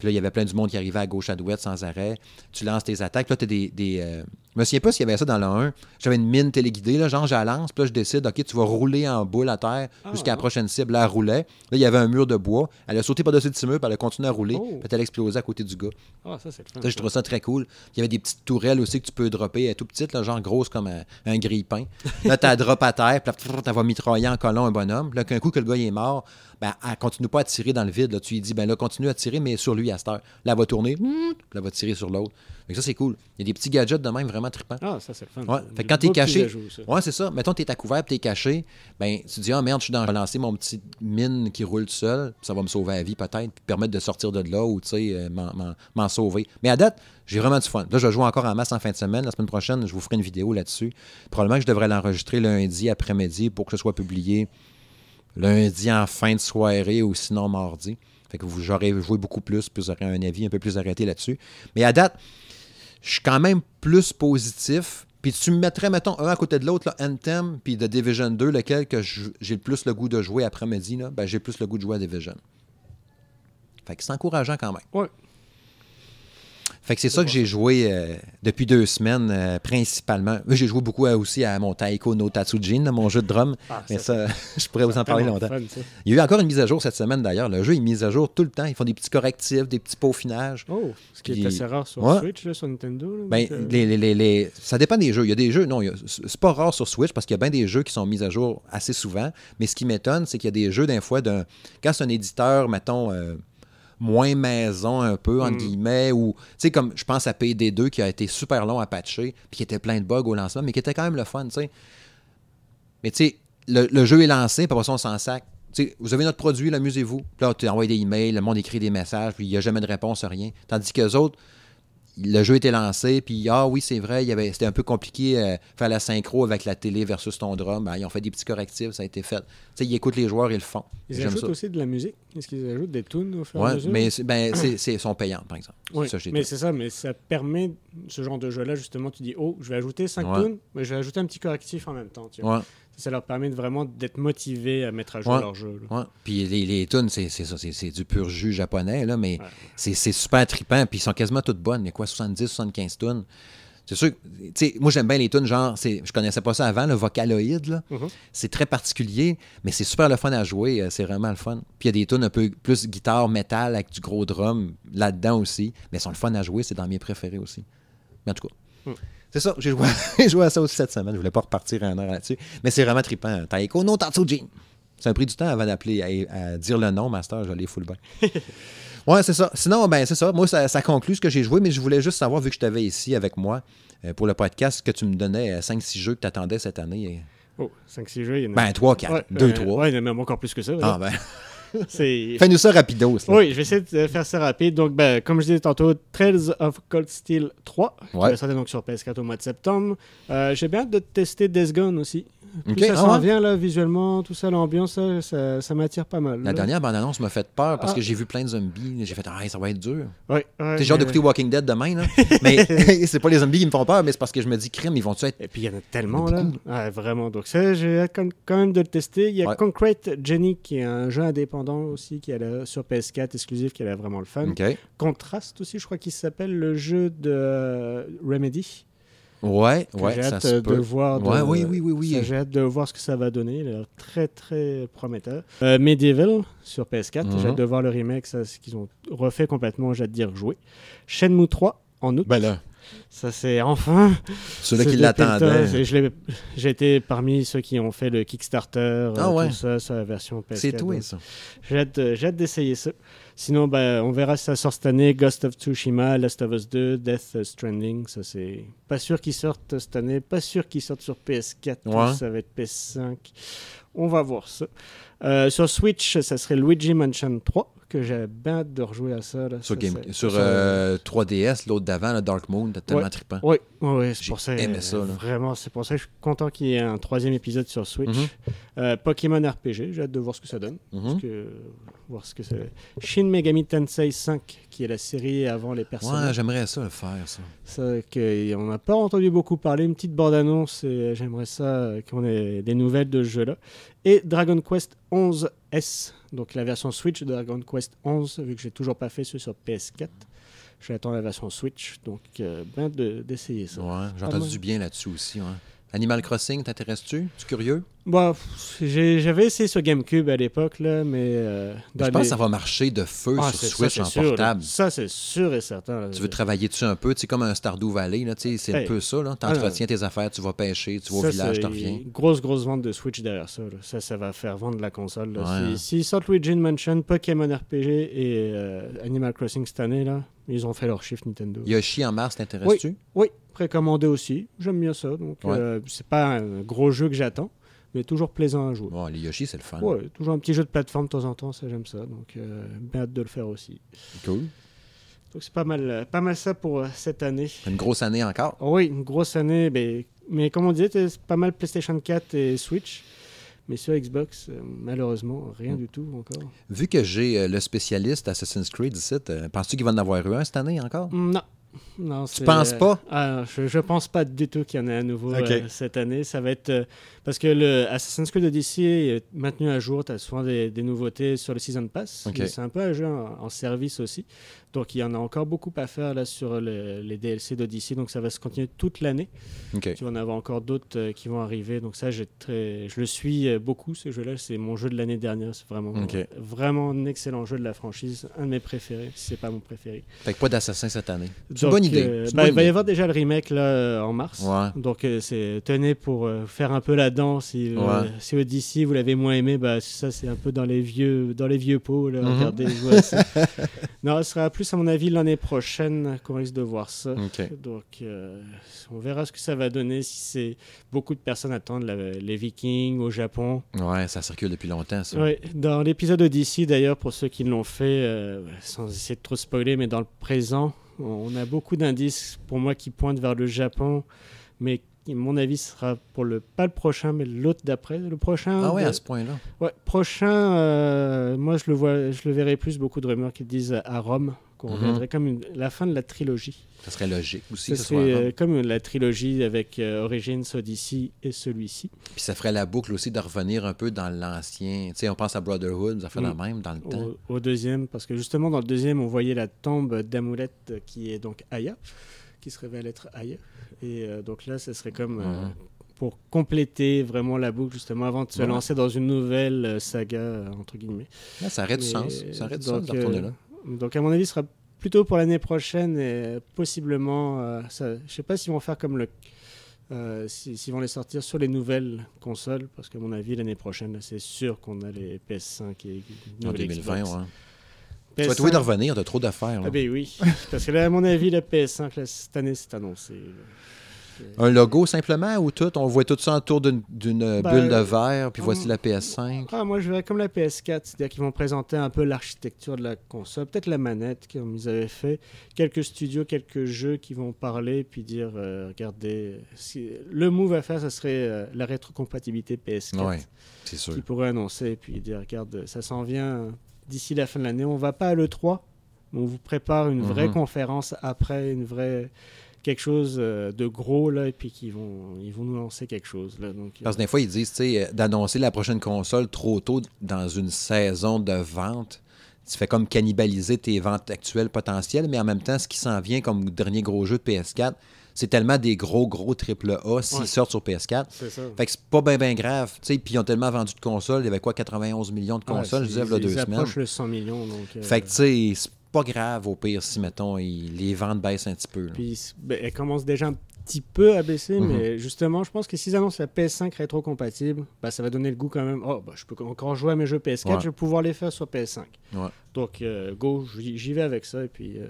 Puis là, il y avait plein du monde qui arrivait à gauche à douette sans arrêt. Tu lances tes attaques. Là, tu as des. des euh, Je me souviens pas s'il y avait ça dans le 1. J'avais une mine téléguidée, là, genre, je la lance. Puis là, je décide, OK, tu vas rouler en boule à terre Ah, jusqu'à la prochaine cible. Là, elle roulait. Là, il y avait un mur de bois. Elle a sauté par-dessus le petit mur, puis elle a continué à rouler. Oh. Puis elle a explosé à côté du gars. Ah, ça, c'est le fun. Ça, je trouve ça très cool. Il y avait des petites tourelles aussi que tu peux dropper, euh, tout petites, là, genre grosses comme un, un grille-pain. Là, tu drop à terre, puis là, tu vas mitrailler en colon un bonhomme. Puis là, qu'un coup que le gars il est mort, ben, elle continue pas à tirer dans le vide. Là. Tu lui dis, ben là, continue à tirer, mais sur lui à cette heure. Là, elle va tourner, puis elle va tirer sur l'autre. Donc ça, c'est cool. Il y a des petits gadgets de même vraiment trippants. Ah, ça, c'est le fun. Ouais. Fait que quand t'es caché, ajouts, ouais, c'est ça. Mettons, t'es à couvert, t'es caché, ben, tu te dis, ah merde, je suis dans relancer mon petit mine qui roule tout seul, ça va me sauver la vie peut-être, puis permettre de sortir de là ou, tu sais, euh, m'en- sauver. Mais à date, j'ai vraiment du fun. Là, je vais jouer encore en masse en fin de semaine. La semaine prochaine, je vous ferai une vidéo là-dessus. Probablement que je devrais l'enregistrer lundi après-midi pour que ce soit publié lundi en fin de soirée ou sinon mardi. Fait que vous- j'aurais joué beaucoup plus, puis vous un avis un peu plus arrêté là-dessus. Mais à date, je suis quand même plus positif. Puis tu me mettrais, mettons, un à côté de l'autre, Anthem, puis The Division 2, lequel que j'ai le plus le goût de jouer après-midi, ben, j'ai plus le goût de jouer à Division. Fait que c'est encourageant quand même. Fait que c'est ça que j'ai joué euh, depuis deux semaines, euh, principalement. J'ai joué beaucoup euh, aussi à mon Taiko no Tatsujin, mon jeu de drum. Ah, mais ça, je pourrais vous en parler longtemps. fun. Il y a eu encore une mise à jour cette semaine d'ailleurs. Le jeu est mis à jour tout le temps. Ils font des petits correctifs, des petits peaufinages. Oh, ce qui est assez rare sur Ouais. Switch, là, sur Nintendo. là, Ben, donc, les, les- les- les- ça dépend des jeux. Il y a des jeux, non, a- c'est pas rare sur Switch parce qu'il y a bien des jeux qui sont mis à jour assez souvent. Mais ce qui m'étonne, c'est qu'il y a des jeux, d'un fois, d'un, quand c'est un éditeur, mettons, euh, moins maison un peu, entre Mm. guillemets, ou, tu sais, comme je pense à PD2 qui a été super long à patcher, puis qui était plein de bugs au lancement, mais qui était quand même le fun, tu sais. Mais tu sais, le, le jeu est lancé, puis après ça, on s'en sac. Tu sais, vous avez notre produit, amusez-vous. Puis là, tu envoies des emails, le monde écrit des messages, puis il n'y a jamais de réponse, rien. Tandis que autres, le jeu était lancé, puis ah oui, c'est vrai, c'était un peu compliqué euh, faire la synchro avec la télé versus ton drum. Ben, ils ont fait des petits correctifs, ça a été fait. Tu sais, ils écoutent les joueurs, ils le font. Ils ajoutent ça. aussi de la musique? Est-ce qu'ils ajoutent des tunes au fur et à mesure? mais c'est- ben, c'est, sont payants, par exemple. Oui, Ça, mais c'est ça, mais ça permet ce genre de jeu-là, justement, tu dis, oh, je vais ajouter 5 Ouais. tunes, mais je vais ajouter un petit correctif en même temps. Tu vois. Ouais, Ça leur permet de vraiment d'être motivés à mettre à jour Ouais. leur jeu. ouais. Puis les, les tunes, c'est, c'est ça, c'est, du pur jus japonais, là, mais Ouais. c'est, c'est super trippant, puis ils sont quasiment toutes bonnes. Il y a quoi, 70, 75 tunes? C'est sûr, que, tu sais, moi j'aime bien les tunes, genre, c'est, je connaissais pas ça avant, le vocaloïde, là. Mhm. C'est très particulier, mais c'est super le fun à jouer. euh, C'est vraiment le fun. Puis il y a des tunes un peu plus guitare, métal avec du gros drum là-dedans aussi. Mais elles sont le fun à jouer. C'est dans mes préférés aussi. Mais en tout cas, Mm. C'est ça. J'ai joué, à ça aussi cette semaine. Je voulais pas repartir en heure là-dessus. Mais c'est vraiment trippant. Taiko no Tatsujin. Ça a pris du temps avant d'appeler, à, à dire le nom, Master. Je l'ai full bien. Ouais, c'est ça. Sinon, ben c'est ça. Moi, ça, ça conclut ce que j'ai joué, mais je voulais juste savoir, vu que je t'avais ici avec moi euh, pour le podcast, que tu me donnais 5-6 jeux que tu attendais cette année. Oh, 5-6 jeux, il y en a. Ben, 3, 4, Ouais, 2, euh, 3. Ouais, il y en a même encore plus que ça. Ah, ben. fais-nous ça rapidos. là. Oui, je vais essayer de faire ça rapide. Donc, ben, comme je disais tantôt, Trails of Cold Steel 3, qui Ouais. va sortir donc sur PS4 au mois de septembre. Euh, J'ai bien hâte de tester Death Gone aussi. Plus Ok, ça ah s'en ouais? vient, là, visuellement, tout ça, l'ambiance, ça, ça, ça m'attire pas mal. La là. dernière bande-annonce m'a fait peur parce Ah. que j'ai vu plein de zombies. J'ai fait, ah, ça va être dur. Ouais, ouais, C'est genre d'écouter Walking Dead demain, là. mais c'est pas les zombies qui me font peur, mais c'est parce que je me dis, crime, ils vont-tu être. Et puis il y en a tellement là. Ouais, vraiment. Donc ça, j'ai hâte quand même de le tester. Il y a. Concrete Jenny qui est un jeu indépendant aussi qui est là sur PS4 exclusif qui a vraiment le fun. OK. Contrast aussi, je crois qu'il s'appelle le jeu de euh, Remedy. Ouais, ouais, j'ai ça hâte euh, peut. de voir. de- Ouais, oui, oui, oui, oui. ça, J'ai hâte de voir ce que ça va donner. Il a l'air très, très prometteur. Euh, Medieval sur PS4. Mhm. J'ai hâte de voir le remake, ça, ce qu'ils ont refait complètement. J'ai hâte d'y rejouer. Shenmue 3 en août. Ben là, Ça, c'est enfin. C'est qui de la Pelton. l'attendaient. Je l'ai- J'ai été parmi ceux qui ont fait le Kickstarter, euh, Ah ouais. tout ça, sur la version PS4. C'est tout, ça. J'ai hâte, hâte d'essayer ça. Sinon, ben, on verra si ça sort cette année. Ghost of Tsushima, Last of Us 2, Death Stranding. Ça, c'est pas sûr qu'ils sortent cette année. Pas sûr qu'ils sortent sur PS4. Ouais. Ça va être PS5. On va voir ça. Euh, sur Switch, ça serait Luigi Mansion 3, que j'ai bien hâte de rejouer à ça. là. Sur, Ça, Game- sur ça- euh, 3DS, l'autre d'avant, le Dark Moon, t'as tellement Ouais. trippant. Oui, ouais, c'est pour ça. aimé ça, là. Vraiment, c'est pour ça que je suis content qu'il y ait un troisième épisode sur Switch. Mhm. Euh, Pokémon RPG, j'ai hâte de voir ce que ça donne. Mhm. Parce que, voir ce que c'est. Shin Megami Tensei 5, qui est la série avant les Ouais, personnages. j'aimerais ça le faire, ça. ça, que- on n'a pas entendu beaucoup parler. Une petite bande-annonce, et j'aimerais ça euh, qu'on ait des nouvelles de ce jeu-là. Et Dragon Quest 11S, donc la version Switch de Dragon Quest 11, vu que j'ai toujours pas fait celui sur PS4. J'attends la version Switch, donc euh, ben de- d'essayer ça. Ouais, j'ai entendu du bien là-dessus aussi. Ouais. Animal Crossing, t'intéresses-tu? Tu es curieux? J'avais essayé sur GameCube à l'époque, là, mais. euh, je pense les- que ça va marcher de feu Ah, sur c'est- ça, Switch c'est en sûr, là. portable. Ça, c'est sûr et certain. là. Tu veux travailler dessus un peu, sais, comme un Stardew Valley, c'est un peu ça. Tu entretiens tes affaires, tu vas pêcher, tu vas au village, c'est tu reviens. Grosse, grosse vente de Switch derrière ça. Ça, ça va faire vendre la console. Ouais, Si- hein. Sortent Luigi Mansion, Pokémon RPG et euh, Animal Crossing cette année, là, ils ont fait leur chiffre Nintendo. Yoshi en mars, t'intéresses-tu? Oui, précommandé aussi. J'aime bien ça. Donc, Ouais. euh, c'est pas un gros jeu que j'attends, mais toujours plaisant à jouer. Bon, les Yoshi, c'est le fun. Ouais, toujours un petit jeu de plateforme de temps en temps, ça j'aime ça. Donc, euh, bien hâte de le faire aussi. Cool. Donc, c'est pas mal, pas mal ça pour euh, cette année. Une grosse année encore? Oh oui, une grosse année, mais, mais comme on disait, c'est pas mal PlayStation 4 et Switch. Mais sur Xbox, euh, malheureusement, rien Mm. du tout encore. Vu que j'ai euh, le spécialiste Assassin's Creed ici, euh, penses-tu qu'il va en avoir eu un cette année encore? Non. Non, c'est, penses pas? Ah, je, je pense pas du tout qu'il y en ait à nouveau euh, cette année. Ça va être. Parce que le Assassin's Creed Odyssey est maintenu à jour. Tu as souvent des, des nouveautés sur le Season Pass. C'est un peu un jeu en, en service aussi. Donc il y en a encore beaucoup à faire là sur le- les DLC d'Odyssey. Donc ça va se continuer toute l'année. Tu vas en avoir encore d'autres euh, qui vont arriver. Donc ça, très... je le suis euh, beaucoup, ce jeu-là. C'est mon jeu de l'année dernière. C'est vraiment, vraiment un excellent jeu de la franchise. Un de mes préférés, c'est pas mon préféré. Fait que pas d'assassin cette année. C'est une bonne idée. euh, bah, bonne il va y avoir déjà le remake là, en mars. Ouais. Donc c'est tenez pour faire un peu la Si, euh, Ouais. si Odyssey vous l'avez moins aimé, bah, ça c'est un peu dans les vieux, dans les vieux pots. Là, Mhm. Regardez, non, ce sera plus à mon avis l'année prochaine qu'on risque de voir ça. Donc, euh, on verra ce que ça va donner si c'est beaucoup de personnes attendent la- les Vikings au Japon. Ouais, ça circule depuis longtemps, ça. Ouais, dans l'épisode Odyssey, d'ailleurs, pour ceux qui l'ont fait, euh, sans essayer de trop spoiler, mais dans le présent, on a beaucoup d'indices pour moi qui pointent vers le Japon, mais qui, à mon avis, sera pour le pas le prochain, mais l'autre d'après. Le prochain. Ah ouais, de- à ce point-là. Ouais, prochain, euh, moi je le vois, je le verrai plus beaucoup de rumeurs qui disent à Rome qu'on Mhm. verrait comme une- la fin de la trilogie. Ça serait logique aussi Ça ce serait euh, comme la trilogie avec euh, Origins, Odyssey et celui-ci. Puis ça ferait la boucle aussi de revenir un peu dans l'ancien. Tu sais, on pense à Brotherhood, ça fait la Mm. même dans le temps. Au, au deuxième, parce que justement dans le deuxième, on voyait la tombe d'Amoulette euh, qui est donc Aya, qui se révèle être Aya. Et euh, donc là, ce serait comme euh, pour compléter vraiment la boucle, justement, avant de se lancer dans une nouvelle euh, saga, entre guillemets. Là, ça aurait du sens. Ça aurait du sens de retourner là. Donc à mon avis, ce sera plutôt pour l'année prochaine et possiblement, ça, je sais pas s'ils vont faire comme le, euh, si- s'ils vont les sortir sur les nouvelles consoles, parce qu'à mon avis l'année prochaine, c'est sûr qu'on a les PS5 et En nouvelles 2020, Xbox. ouais. Tu vas PS5 trouver de revenir, t'as trop d'affaires. Ah ben oui, parce que là, à mon avis, le PS5 là, cette année, c'est annoncé. là. Un logo simplement ou tout? On voit tout ça autour d'une Ben, bulle de verre, puis voici la PS5. Ah, moi, je verrais comme la PS4, c'est-à-dire qu'ils vont présenter un peu l'architecture de la console, peut-être la manette, comme ils avaient fait, quelques studios, quelques jeux qui vont parler, puis dire, euh, regardez, si- le move à faire, ce serait euh, la rétrocompatibilité PS4, Ouais, c'est sûr. qui pourrait annoncer, puis dire, regarde, ça s'en vient d'ici la fin de l'année, on va pas à l'E3, mais on vous prépare une vraie Mhm. conférence après, une vraie quelque chose euh, de gros là et puis qu'ils vont ils vont nous lancer quelque chose là donc Parce que des fois, ils disent, tu sais, euh, d'annoncer la prochaine console trop tôt dans une saison de vente, tu fais comme cannibaliser tes ventes actuelles potentielles, mais en même temps, ce qui s'en vient comme dernier gros jeu de PS4, c'est tellement des gros, gros triple A s'ils Ouais. sortent sur PS4. C'est ça. Fait que c'est pas bien, bien grave. tu sais, Puis ils ont tellement vendu de consoles. Il y avait quoi, 91 millions de Ouais, consoles, je c'est- disais, il y a ils- deux ils semaines. approchent le 100 millions. Donc, euh, Fait que, tu sais, c'est pas grave au pire si, mettons, ils- les ventes baissent un petit peu. Puis ben, elle commence déjà un petit peu à baisser, Mhm. mais justement, je pense que s'ils annoncent la PS5 rétro-compatible, ben, ça va donner le goût quand même. Oh, ben, je peux encore jouer à mes jeux PS4, Ouais. je vais pouvoir les faire sur PS5. Ouais. Donc, euh, go, j'y j'y vais avec ça. Et puis, euh,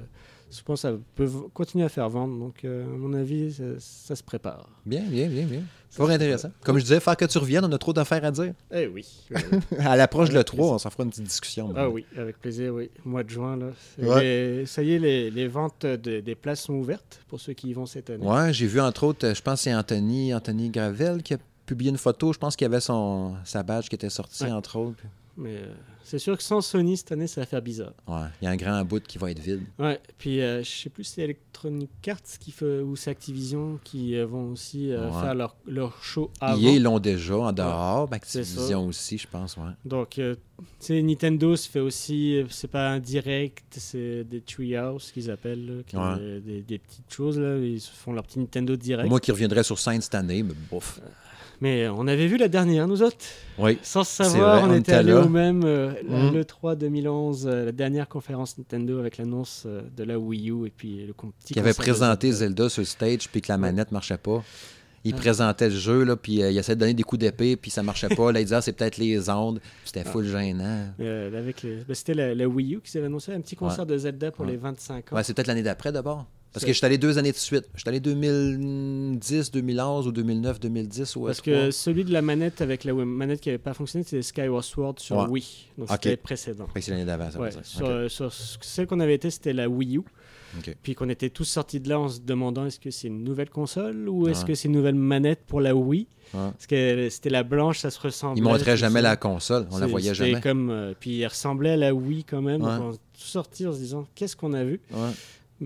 je pense que ça peut continuer à faire vendre. Donc, euh, à mon avis, ça, ça se prépare. Bien, bien, bien, bien. Fort intéressant. Comme je disais, faire que tu reviennes, on a trop d'affaires à dire. Eh oui. À l'approche de Avec l'E3, plaisir. on s'en fera une petite discussion. ah oui, avec plaisir, oui. Mois de juin, là. C'est Ouais. les- ça y est, les, les ventes de- des places sont ouvertes pour ceux qui y vont cette année. Ouais, j'ai vu entre autres, euh, je pense que c'est Anthony, Anthony Gravel qui a publié une photo. Je pense qu'il y avait son, sa badge qui était sortie, Ouais. entre autres. Mais euh, c'est sûr que sans Sony cette année, ça va faire bizarre. Ouais, il y a un grand bout qui va être vide. Ouais, puis euh, je sais plus si c'est Electronic Arts qui fait, ou c'est Activision qui euh, vont aussi Ouais. faire leur, leur show avant. Ils l'ont déjà en dehors. ben, Activision aussi, je pense, ouais. Donc, tu sais, Nintendo se fait aussi, c'est pas un direct, c'est des treehouse qu'ils appellent, là, qui- Ouais. des, des petites choses, là, ils font leur petit Nintendo direct. Moi qui reviendrais sur scène cette année, mais bouf. Mais on avait vu la dernière, nous autres, Oui. sans savoir, vrai, on, était allés au même, euh, Mhm. le 3 2011, euh, la dernière conférence Nintendo avec l'annonce euh, de la Wii U et puis le petit Qui avait présenté Zelda. Zelda sur le stage, puis que la manette marchait pas. Il Ah. présentait le jeu, là, puis il essayait de donner des coups d'épée, puis ça marchait pas. Là, il disait, ah, c'est peut-être les ondes. C'était full gênant. Avec les- ben, C'était la, la Wii U qui s'avait annoncé un petit concert de Zelda pour Ouais. les 25 ans. Ouais, c'est peut-être l'année d'après d'abord. Parce que je suis allé deux années de suite. Je suis allé 2010, 2011 ou 2009, 2010 ou Parce que celui de la manette avec la manette qui n'avait pas fonctionné, c'était Skyward Sword sur Ouais. Wii. Donc Ok. c'était précédent. c'est l'année d'avant, ça Ouais, sur, celle qu'on avait été, c'était la Wii U. Puis qu'on était tous sortis de là en se demandant est-ce que c'est une nouvelle console ou est-ce Ouais. que c'est une nouvelle manette pour la Wii? Parce que c'était la blanche, ça se ressemblait. Ils montraient jamais ça. la console. On la voyait jamais. Comme, euh, puis elle ressemblait à la Wii quand même. Donc on est tous sortis en se disant qu'est-ce qu'on a vu?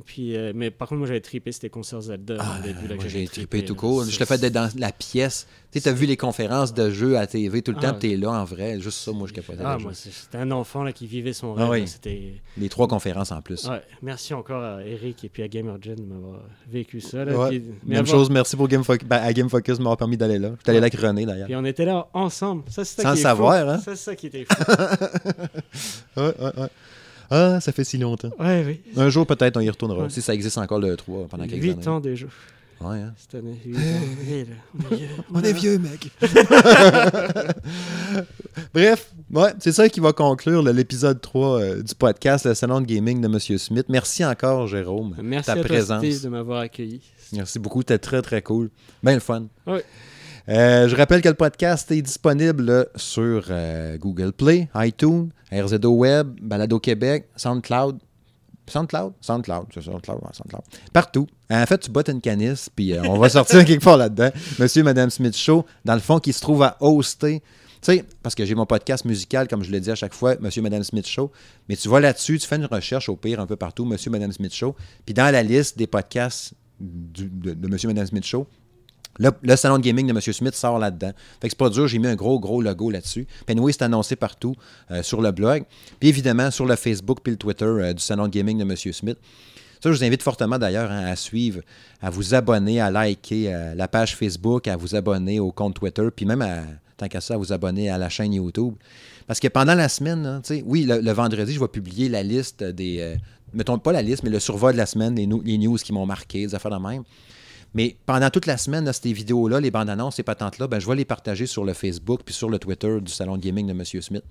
Puis, euh, mais par contre, moi j'avais trippé, c'était concert Zelda. Ah, au début, là, moi, j'ai trippé tout court. Je le fait d'être dans la pièce. Tu sais, t'as vu les conférences de jeux à TV tout le Ah, temps, puis t'es là en vrai. Juste ça, moi, je capotais. Ah, moi, c'était un enfant là, qui vivait son Ah rêve. oui. C'était... Les trois conférences en plus. Ouais, merci encore à Eric et puis à GamerGen de m'avoir vécu ça. Là, Ouais. puis- mais Même chose, merci pour Game Focus, ben, à Game Focus de m'avoir permis d'aller là. J'étais allé là avec René d'ailleurs. Puis on était là ensemble. Ça, c'est ça Sans qui est savoir, fou. hein? Ça, c'est ça qui était fou. Ouais, ouais, ouais. Ah, ça fait si longtemps. ouais, oui. Un jour, peut-être, on y retournera. Ouais. Si ça existe encore le 3 pendant quelques 8 années. ans déjà, Ouais, hein. cette année. 8 ans. Là, on est vieux. On est vieux, mec. Bref, ouais, c'est ça qui va conclure l'épisode 3 euh, du podcast, le salon de gaming de Monsieur Smith. Merci encore, Jérôme. Merci ta à présence. Steve, de m'avoir accueilli. Merci beaucoup, c'était très très cool. Bien le fun. Ouais. Euh, je rappelle que le podcast est disponible euh, sur euh, Google Play, iTunes, RZO Web, Balado Québec, SoundCloud. SoundCloud? SoundCloud, c'est SoundCloud, ouais, SoundCloud. Partout. En fait, tu bottes une canisse, puis euh, on va sortir quelque part là-dedans. Monsieur et Madame Smith Show, dans le fond, qui se trouve à hoster. Tu sais, parce que j'ai mon podcast musical, comme je le dis à chaque fois, Monsieur et Madame Smith Show. Mais tu vas là-dessus, tu fais une recherche au pire un peu partout, Monsieur et Madame Smith Show. Puis dans la liste des podcasts du- de, de Monsieur et Madame Smith Show, le, salon de gaming de M. Smith sort là-dedans. Fait que c'est pas dur, j'ai mis un gros, gros logo là-dessus. Puis c'est annoncé partout euh, sur le blog. Puis évidemment, sur le Facebook puis le Twitter euh, du salon de gaming de M. Smith. Ça, je vous invite fortement d'ailleurs hein, à suivre, à vous abonner, à liker euh, la page Facebook, à vous abonner au compte Twitter, puis même, à, tant qu'à ça, à vous abonner à la chaîne YouTube. Parce que pendant la semaine, hein, oui, le, vendredi, je vais publier la liste des. mettons pas la liste, mais le survol de la semaine, les news qui m'ont marqué, des affaires de même. Mais pendant toute la semaine, ces vidéos-là, les bandes annonces, ces patentes-là, ben, je vais les partager sur le Facebook puis sur le Twitter du Salon de Gaming de M. Smith.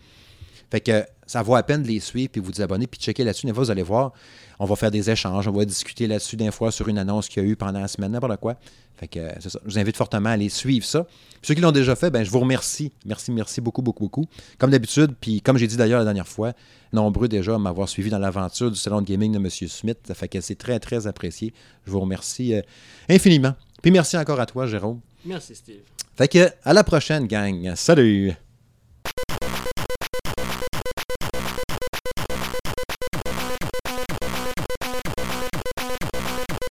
Fait que ça vaut à peine de les suivre puis vous abonner puis checker là-dessus. Des fois, vous allez voir, on va faire des échanges, on va discuter là-dessus d'un fois sur une annonce qu'il y a eu pendant la semaine, n'importe quoi. Fait que c'est ça. Je vous invite fortement à aller suivre ça. Puis ceux qui l'ont déjà fait, ben, je vous remercie. Merci, merci beaucoup, beaucoup, beaucoup. Comme d'habitude, puis comme j'ai dit d'ailleurs la dernière fois, nombreux déjà à m'avoir suivi dans l'aventure du salon de gaming de M. Smith. Ça fait que c'est très, très apprécié. Je vous remercie euh, infiniment. Puis merci encore à toi, Jérôme. Merci, Steve. Fait que à la prochaine, gang. Salut!